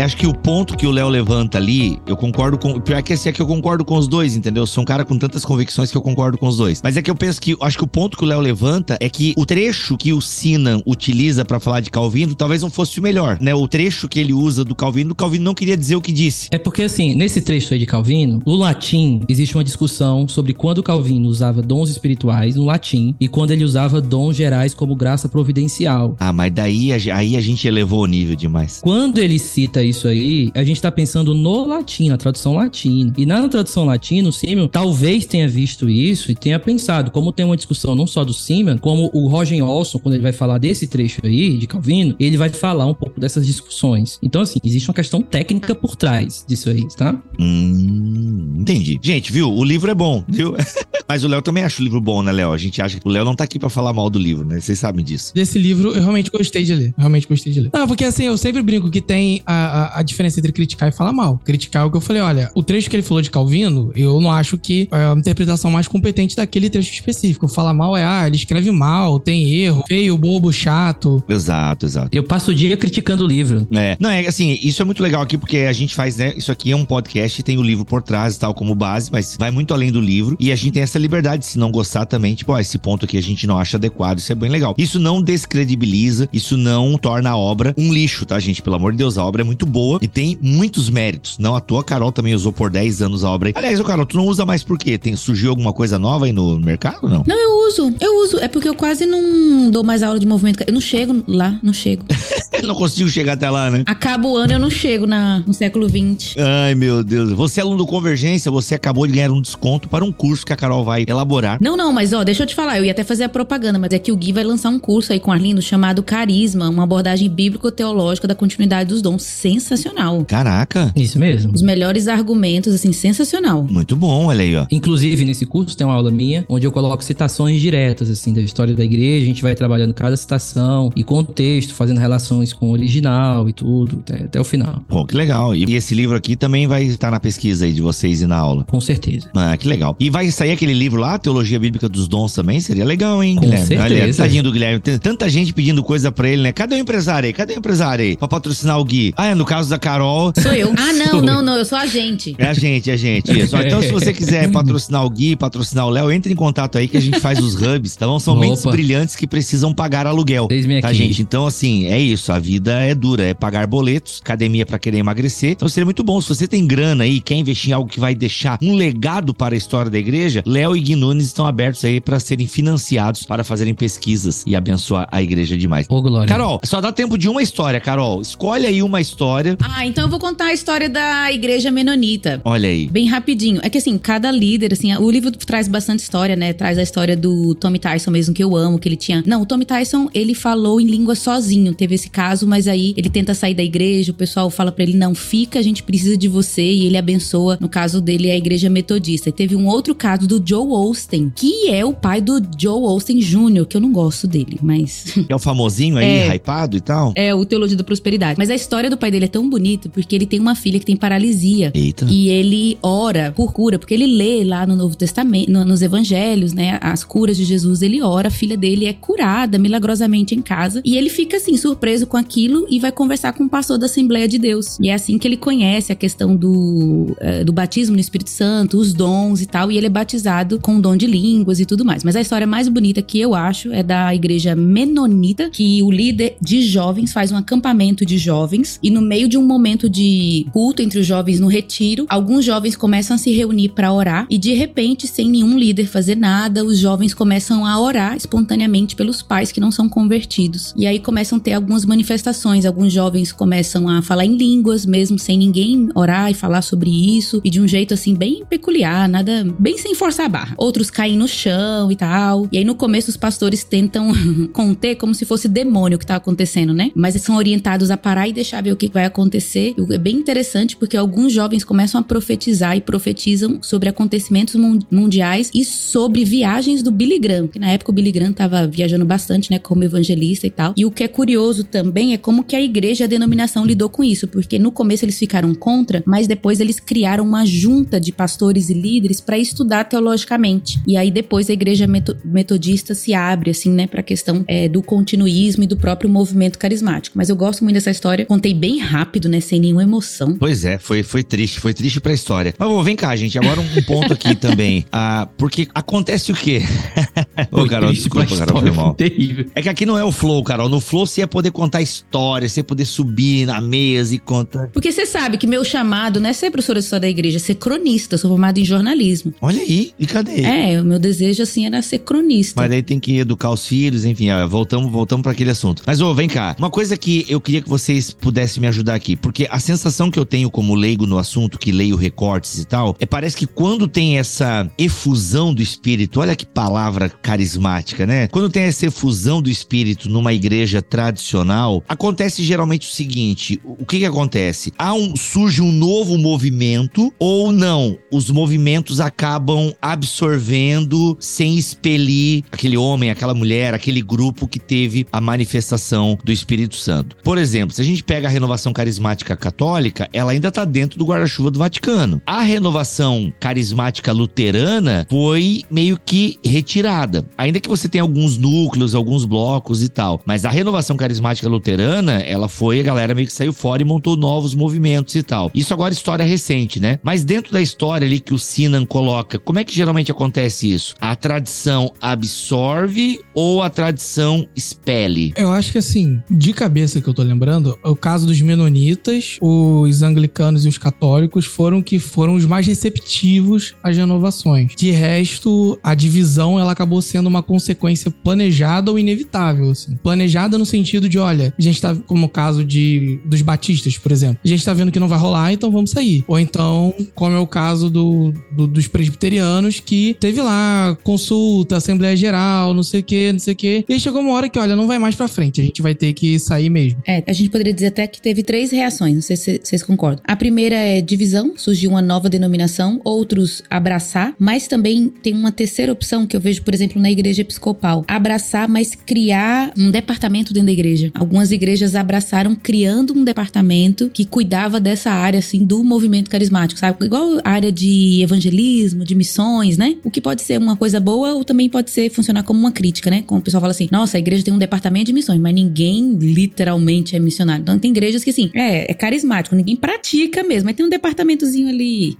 Acho que o ponto que o Léo levanta ali, eu concordo com. Pior que assim, é que eu concordo com os dois, entendeu? Eu sou um cara com tantas convicções que eu concordo com os dois. Mas é que eu penso que. Acho que o ponto que o Léo levanta é que o trecho que o Sinan utiliza pra falar de Calvino talvez não fosse o melhor, né? O trecho que ele usa do Calvino, o Calvino não queria dizer o que disse. É porque, assim, nesse trecho aí de Calvino, no latim, existe uma discussão sobre quando Calvino usava dons espirituais no latim e quando ele usava dons gerais como graça providencial. Ah, mas daí aí a gente elevou o nível demais. Quando ele cita isso aí, a gente tá pensando no latim, na tradução latina. E na tradução latina, o Simeon talvez tenha visto isso e tenha pensado, como tem uma discussão não só do Simeon, como o Roger Olson, quando ele vai falar desse trecho aí, de Calvino, ele vai falar um pouco dessas discussões. Então, assim, existe uma questão técnica por trás disso aí, tá? Hum, entendi. Gente, viu? O livro é bom, viu? mas o Léo também acha o livro bom, né, Léo? A gente acha que o Léo não tá aqui pra falar mal do livro, né? Vocês sabem disso. Desse livro, eu realmente gostei de ler. Realmente gostei de ler. Não, porque assim, eu sempre brinco que tem a, a, a diferença entre criticar e falar mal. Criticar é o que eu falei, olha, o trecho que ele falou de Calvino, eu não acho que é a interpretação mais competente daquele trecho específico. Falar mal é, ah, ele escreve mal, tem erro, feio, bobo, chato. Exato, exato. Eu passo o dia criticando o livro. É. Não, é assim, isso é muito legal aqui, porque a gente faz, né? Isso aqui é um podcast, tem o livro por trás e tal, como base, mas vai muito além do livro. E a gente tem essa liberdade, se não gostar também, tipo, ó, esse ponto aqui a gente não acha adequado, isso é bem legal. Isso não descredibiliza, isso não torna a obra um lixo, tá, gente? Pelo amor de Deus, a obra é muito boa e tem muitos méritos. Não à toa, a Carol também usou por 10 anos a obra. Aliás, ô Carol, tu não usa mais por quê? Tem, surgiu alguma coisa nova aí no mercado ou não? Não, eu uso. Eu uso. É porque eu quase não dou mais aula de movimento. Eu não chego lá, não chego. não consigo chegar até lá, né? Acaba o ano, eu não chego na, no século XX. Ai, meu Deus. Você é aluno do Convergência, você acabou de ganhar um desconto para um curso que a Carol vai elaborar. Não, não, mas ó, deixa eu te falar, eu ia até fazer a propaganda, mas é que o Gui vai lançar um curso aí com Arlindo chamado Carisma, uma abordagem bíblico-teológica da continuidade dos dons. Sensacional. Caraca. Isso mesmo. Os melhores argumentos, assim, sensacional. Muito bom, olha aí, ó. Inclusive, nesse curso tem uma aula minha, onde eu coloco citações diretas, assim, da história da igreja. A gente vai trabalhando cada citação e contexto, fazendo relações com o original e tudo, até, até o final. Pô, que legal. E esse livro aqui também vai estar na pesquisa aí de vocês e na aula. Com certeza. Ah, que legal. E vai sair aquele livro lá, Teologia Bíblica dos Dons também? Seria legal, hein, Com Guilherme? certeza. Olha, tadinho do Guilherme. Tem tanta gente pedindo coisa pra ele, né? Cadê o empresário aí? Cadê o empresário aí? Pra patrocinar o Gui. Ah, é, no caso da Carol, Sou eu. Ah, não, não, não, eu sou a gente. É a gente, é a gente. Isso. Então, se você quiser patrocinar o Gui, patrocinar o Léo, entre em contato aí que a gente faz os hubs, tá bom? São Opa. mentes brilhantes que precisam pagar aluguel. Eis-me Tá, aqui. gente? Então, assim, é isso. A vida é dura, é pagar boletos, academia pra querer emagrecer. Então, seria muito bom. Se você tem grana aí, quer investir em algo que vai deixar um legado para a história da igreja, Léo e Gui Nunes estão abertos aí para serem financiados para fazerem pesquisas e abençoar a igreja demais. Ô, Glória. Carol, só dá tempo de uma história, Carol. Escolhe aí uma história. Ah, então eu vou contar a história da igreja menonita. Olha aí. Bem rapidinho. É que assim, cada líder, assim, o livro traz bastante história, né? Traz a história do Tommy Tyson mesmo, que eu amo, que ele tinha. Não, o Tommy Tyson, ele falou em língua sozinho. Teve esse caso, mas aí ele tenta sair da igreja, o pessoal fala pra ele: não, fica, a gente precisa de você. E ele abençoa. No caso dele, é a igreja metodista. E teve um outro caso do Joe Austin, que é o pai do Joe Austin Jr., que eu não gosto dele, mas. É o famosinho aí, É. hypado e tal. é o Teologia da Prosperidade. Mas a história do pai dele é tão bonita porque ele tem uma filha que tem paralisia. Eita. E ele ora por cura, porque ele lê lá no Novo Testamento, no- nos evangelhos, né, as curas de Jesus, ele ora, a filha dele é curada milagrosamente em casa, e ele fica assim surpreso com aquilo e vai conversar com o pastor da Assembleia de Deus. E é assim que ele conhece a questão do, eh, do batismo no Espírito Santo, os dons e tal, e ele é batizado com o dom de línguas e tudo mais. Mas a história mais bonita que eu acho é da igreja menonita, que o líder de jovens faz um acampamento de jovens e no meio de um momento de culto entre os jovens no retiro, alguns jovens começam a se reunir para orar e de repente, sem nenhum líder fazer nada, os jovens começam a orar espontaneamente pelos pais que não são convertidos. E aí começam a ter algumas manifestações, alguns jovens começam a falar em línguas mesmo sem ninguém orar e falar sobre isso e de um jeito assim bem peculiar, nada bem sem forçar a barra. Outros caem no chão e tal. E aí no começo os pastores tentam conter como se fosse demônio o que tá acontecendo, né? Mas eles são orientados a parar e deixar ver o que vai acontecer. É bem interessante porque alguns jovens começam a profetizar e profetizam sobre acontecimentos mun- mundiais e sobre viagens do Billy Graham, que na época o Billy Graham tava viajando bastante, né, como evangelista e tal. E o que é curioso também é como que a igreja a denominação lidou com isso, porque no começo eles ficaram contra, mas depois eles criaram uma junta de pastores e líderes para estudar teologicamente. E aí depois a igreja meto- metodista se abre assim, né, para a questão é, do continuismo e do próprio movimento carismático. Mas eu gosto muito dessa história. Contei bem rápido, né, sem nenhuma emoção. Pois é, foi, foi triste, foi triste pra história. Mas ô, vem cá, gente, agora um ponto aqui também. Ah, porque acontece o quê? Ô, Carol, desculpa, Carol, história, foi mal. terrível. É que aqui não é o flow, Carol. No flow você ia poder contar história, você ia poder subir na mesa e contar. Porque você sabe que meu chamado não é ser professora de história da igreja, é ser cronista. Eu sou formada em jornalismo. Olha aí, e cadê? É, o meu desejo assim era ser cronista. Mas daí tem que educar os filhos, enfim, ó, voltamos, voltamos para aquele assunto. Mas, ô, vem cá. Uma coisa que eu queria que vocês pudessem me ajudar aqui, porque a sensação que eu tenho como leigo no assunto, que leio recortes e tal, é parece que quando tem essa efusão do espírito, olha que palavra carismática, né? Quando tem essa efusão do espírito numa igreja tradicional, acontece geralmente o seguinte: o que que acontece? Há um, surge um novo movimento ou não? Os movimentos acabam absorvendo sem expelir aquele homem, aquela mulher, aquele grupo que teve a manifestação do Espírito Santo. Por exemplo, se a gente pega a renovação carismática católica, ela ainda está dentro do guarda-chuva do Vaticano. A renovação carismática luterana foi meio que retirada. Ainda que você tenha alguns núcleos, alguns blocos e tal, mas a renovação carismática luterana, ela foi, a galera meio que saiu fora e montou novos movimentos e tal. Isso agora é história recente, né? Mas dentro da história ali que o Sinan coloca, como é que geralmente acontece isso? A tradição absorve ou a tradição expele? Eu acho que assim, de cabeça que eu tô lembrando, o caso dos menonitas, os anglicanos e os católicos foram que foram os mais receptivos às renovações. De resto, a divisão ela acabou sendo uma consequência planejada ou inevitável. Assim. Planejada no sentido de, olha, a gente tá, como o caso de, dos batistas, por exemplo, a gente tá vendo que não vai rolar, então vamos sair. Ou então, como é o caso do, do dos presbiterianos, que teve lá consulta, assembleia geral, não sei o que, não sei o que. E chegou uma hora que, olha, não vai mais pra frente, a gente vai ter que sair mesmo. É, a gente poderia dizer até que teve três reações, não sei se vocês concordam. A primeira é divisão, surgiu uma nova denominação, outros abraçar, mas também tem uma terceira opção que eu vejo, por exemplo, na igreja episcopal. Abraçar, mas criar um departamento dentro da igreja. Algumas igrejas abraçaram criando um departamento que cuidava dessa área, assim, do movimento carismático, sabe? Igual a área de evangelismo, de missões, né? O que pode ser uma coisa boa ou também pode ser funcionar como uma crítica, né? Como o pessoal fala assim, nossa, a igreja tem um departamento de missões, mas ninguém literalmente é missionário. Então tem igrejas que, assim, é, é carismático, ninguém pratica mesmo, mas tem um departamentozinho ali.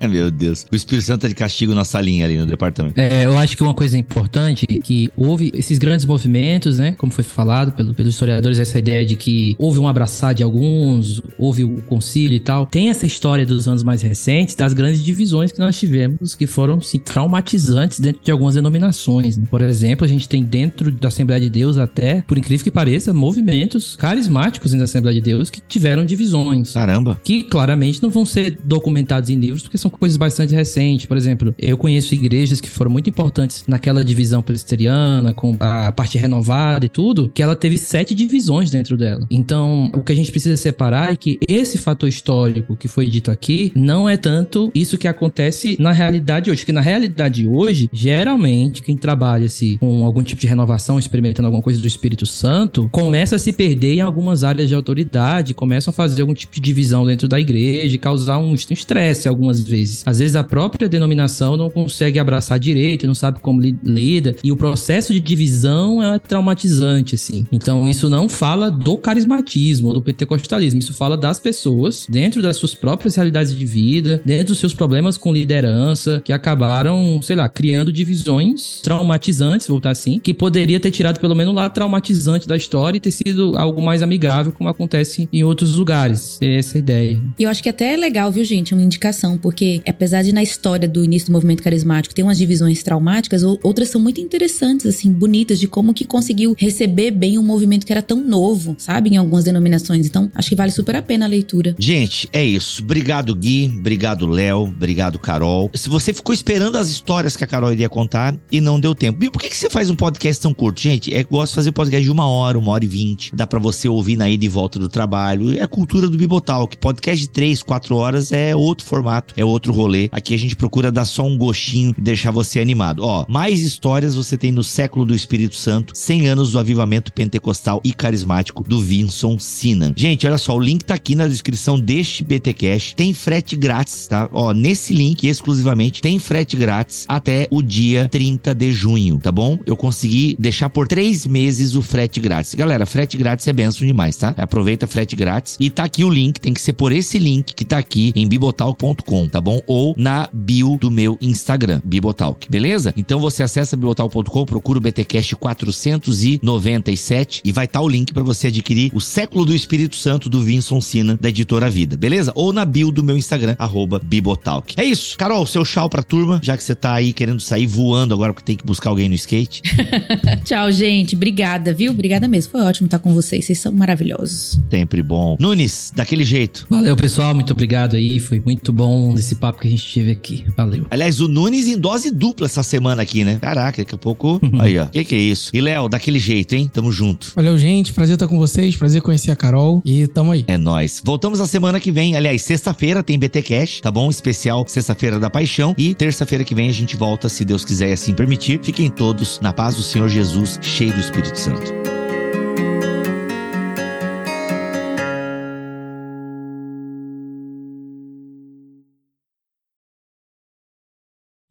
Meu Deus. O Espírito Santo tá de castigo na salinha ali no departamento. É, eu acho que uma coisa importante é que houve esses grandes movimentos, né? Como foi falado pelo, pelos historiadores, essa ideia de que houve um abraçar de alguns, houve o concílio e tal. Tem essa história dos anos mais recentes, das grandes divisões que nós tivemos, que foram sim, traumatizantes dentro de algumas denominações. Né? Por exemplo, a gente tem dentro da Assembleia de Deus até, por incrível que pareça, movimentos carismáticos da Assembleia de Deus que tiveram divisões. Caramba. Que claramente não vão ser documentados em livros, porque são coisas bastante recentes. Por exemplo, eu conheço igrejas que foram muito importantes naquela divisão presbiteriana, com a parte renovada e tudo, que ela teve sete divisões dentro dela. Então, o que a gente precisa separar é que esse fator histórico que foi dito aqui não é tanto isso que acontece na realidade hoje. Que na realidade hoje, geralmente, quem trabalha-se com algum tipo de renovação, experimentando alguma coisa do Espírito Santo, começa a se perder em algumas áreas de autoridade, começam a fazer algum tipo de divisão dentro da igreja e causar um estresse algumas vezes. Às vezes a própria denominação não consegue abraçar direito, não sabe como lida, e o processo de divisão é traumatizante, assim. Então, isso não fala do carismatismo, do pentecostalismo, isso fala das pessoas, dentro das suas próprias realidades de vida, dentro dos seus problemas com liderança, que acabaram, sei lá, criando divisões traumatizantes, voltar assim, que poderia ter tirado pelo menos lado traumatizante da história e ter sido algo mais amigável, como acontece em outros lugares. É essa a ideia. E eu acho que até é legal, viu, gente, uma indicação, porque apesar de na história do início do movimento carismático ter umas divisões traumáticas, outras são muito interessantes, assim, bonitas, de como que conseguiu receber bem um movimento que era tão novo, sabe, em algumas denominações. Então, acho que vale super a pena a leitura. Gente, é isso. Obrigado, Gui. Obrigado, Léo. Obrigado, Carol. Se você ficou esperando as histórias que a Carol iria contar e não deu tempo. Gui, por que, que você faz um podcast tão curto? Gente, é gosto de fazer podcast de uma hora, uma hora e vinte. Dá para você ouvir na ida e volta do trabalho. É a cultura do Bibotalk. Podcast de três, quatro horas é outro formato, é outro rolê. Aqui a gente procura dar só um gostinho e deixar você animado. Ó, mais histórias você tem no século do Espírito Santo, 100 anos do avivamento pentecostal e carismático do Vinson Sinan. Gente, olha só, o link tá aqui na descrição deste BTcast. Tem frete grátis, tá? Ó, nesse link exclusivamente tem frete grátis até o dia 30 de junho, tá bom? Eu consegui deixar por três meses o frete grátis. Galera, frete grátis é benção demais, tá? Aproveita frete grátis e tá aqui o link, tem que ser por esse link que tá aqui em bibotalk.com, tá bom? Ou na bio do meu Instagram, Bibotalk, beleza? Então você acessa bibotalk.com, procura o BTcast 497 e vai estar tá o link para você adquirir o Século do Espírito Santo do Vinson Sina da Editora Vida, beleza? Ou na bio do meu Instagram, arroba Bibotalk. É isso. Carol, seu tchau pra turma, já que você tá aí querendo sair voando agora porque tem que buscar alguém no skate. tchau, gente. Obrigada, viu? Obrigada mesmo. Foi ótimo estar com vocês. Vocês são maravilhosos. Sempre bom. Nunes, daquele jeito. Valeu, pessoal. Muito obrigado aí. Foi muito bom esse papo que a gente teve aqui. Valeu. Aliás, o Nunes em dose dupla essa semana aqui, né? Caraca, daqui a pouco. aí, ó. Que que é isso? E Léo, daquele jeito, hein? Tamo junto. Valeu, gente. Prazer estar com vocês. Prazer conhecer a Carol. E tamo aí. É nóis. Voltamos na semana que vem. Aliás, sexta-feira tem BT Cash, tá bom? Especial Sexta-feira da Paixão. E terça-feira que vem a gente volta, se Deus quiser e assim permitir. Fiquem todos na paz do Senhor Jesus, cheio do Espírito Santo.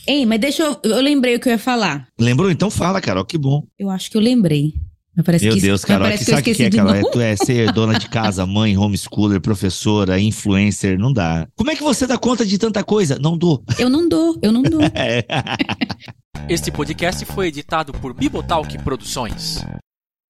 Ei, mas deixa eu. Eu lembrei o que eu ia falar. Lembrou? Então fala, Carol, que bom. Eu acho que eu lembrei. Meu que, Deus, Carol, que sabe o que é, Carol? É, tu é ser dona de casa, mãe, homeschooler, professora, influencer, não dá. Como é que você dá conta de tanta coisa? Não dou. Eu não dou, eu não dou. este podcast foi editado por Bibotalk Produções.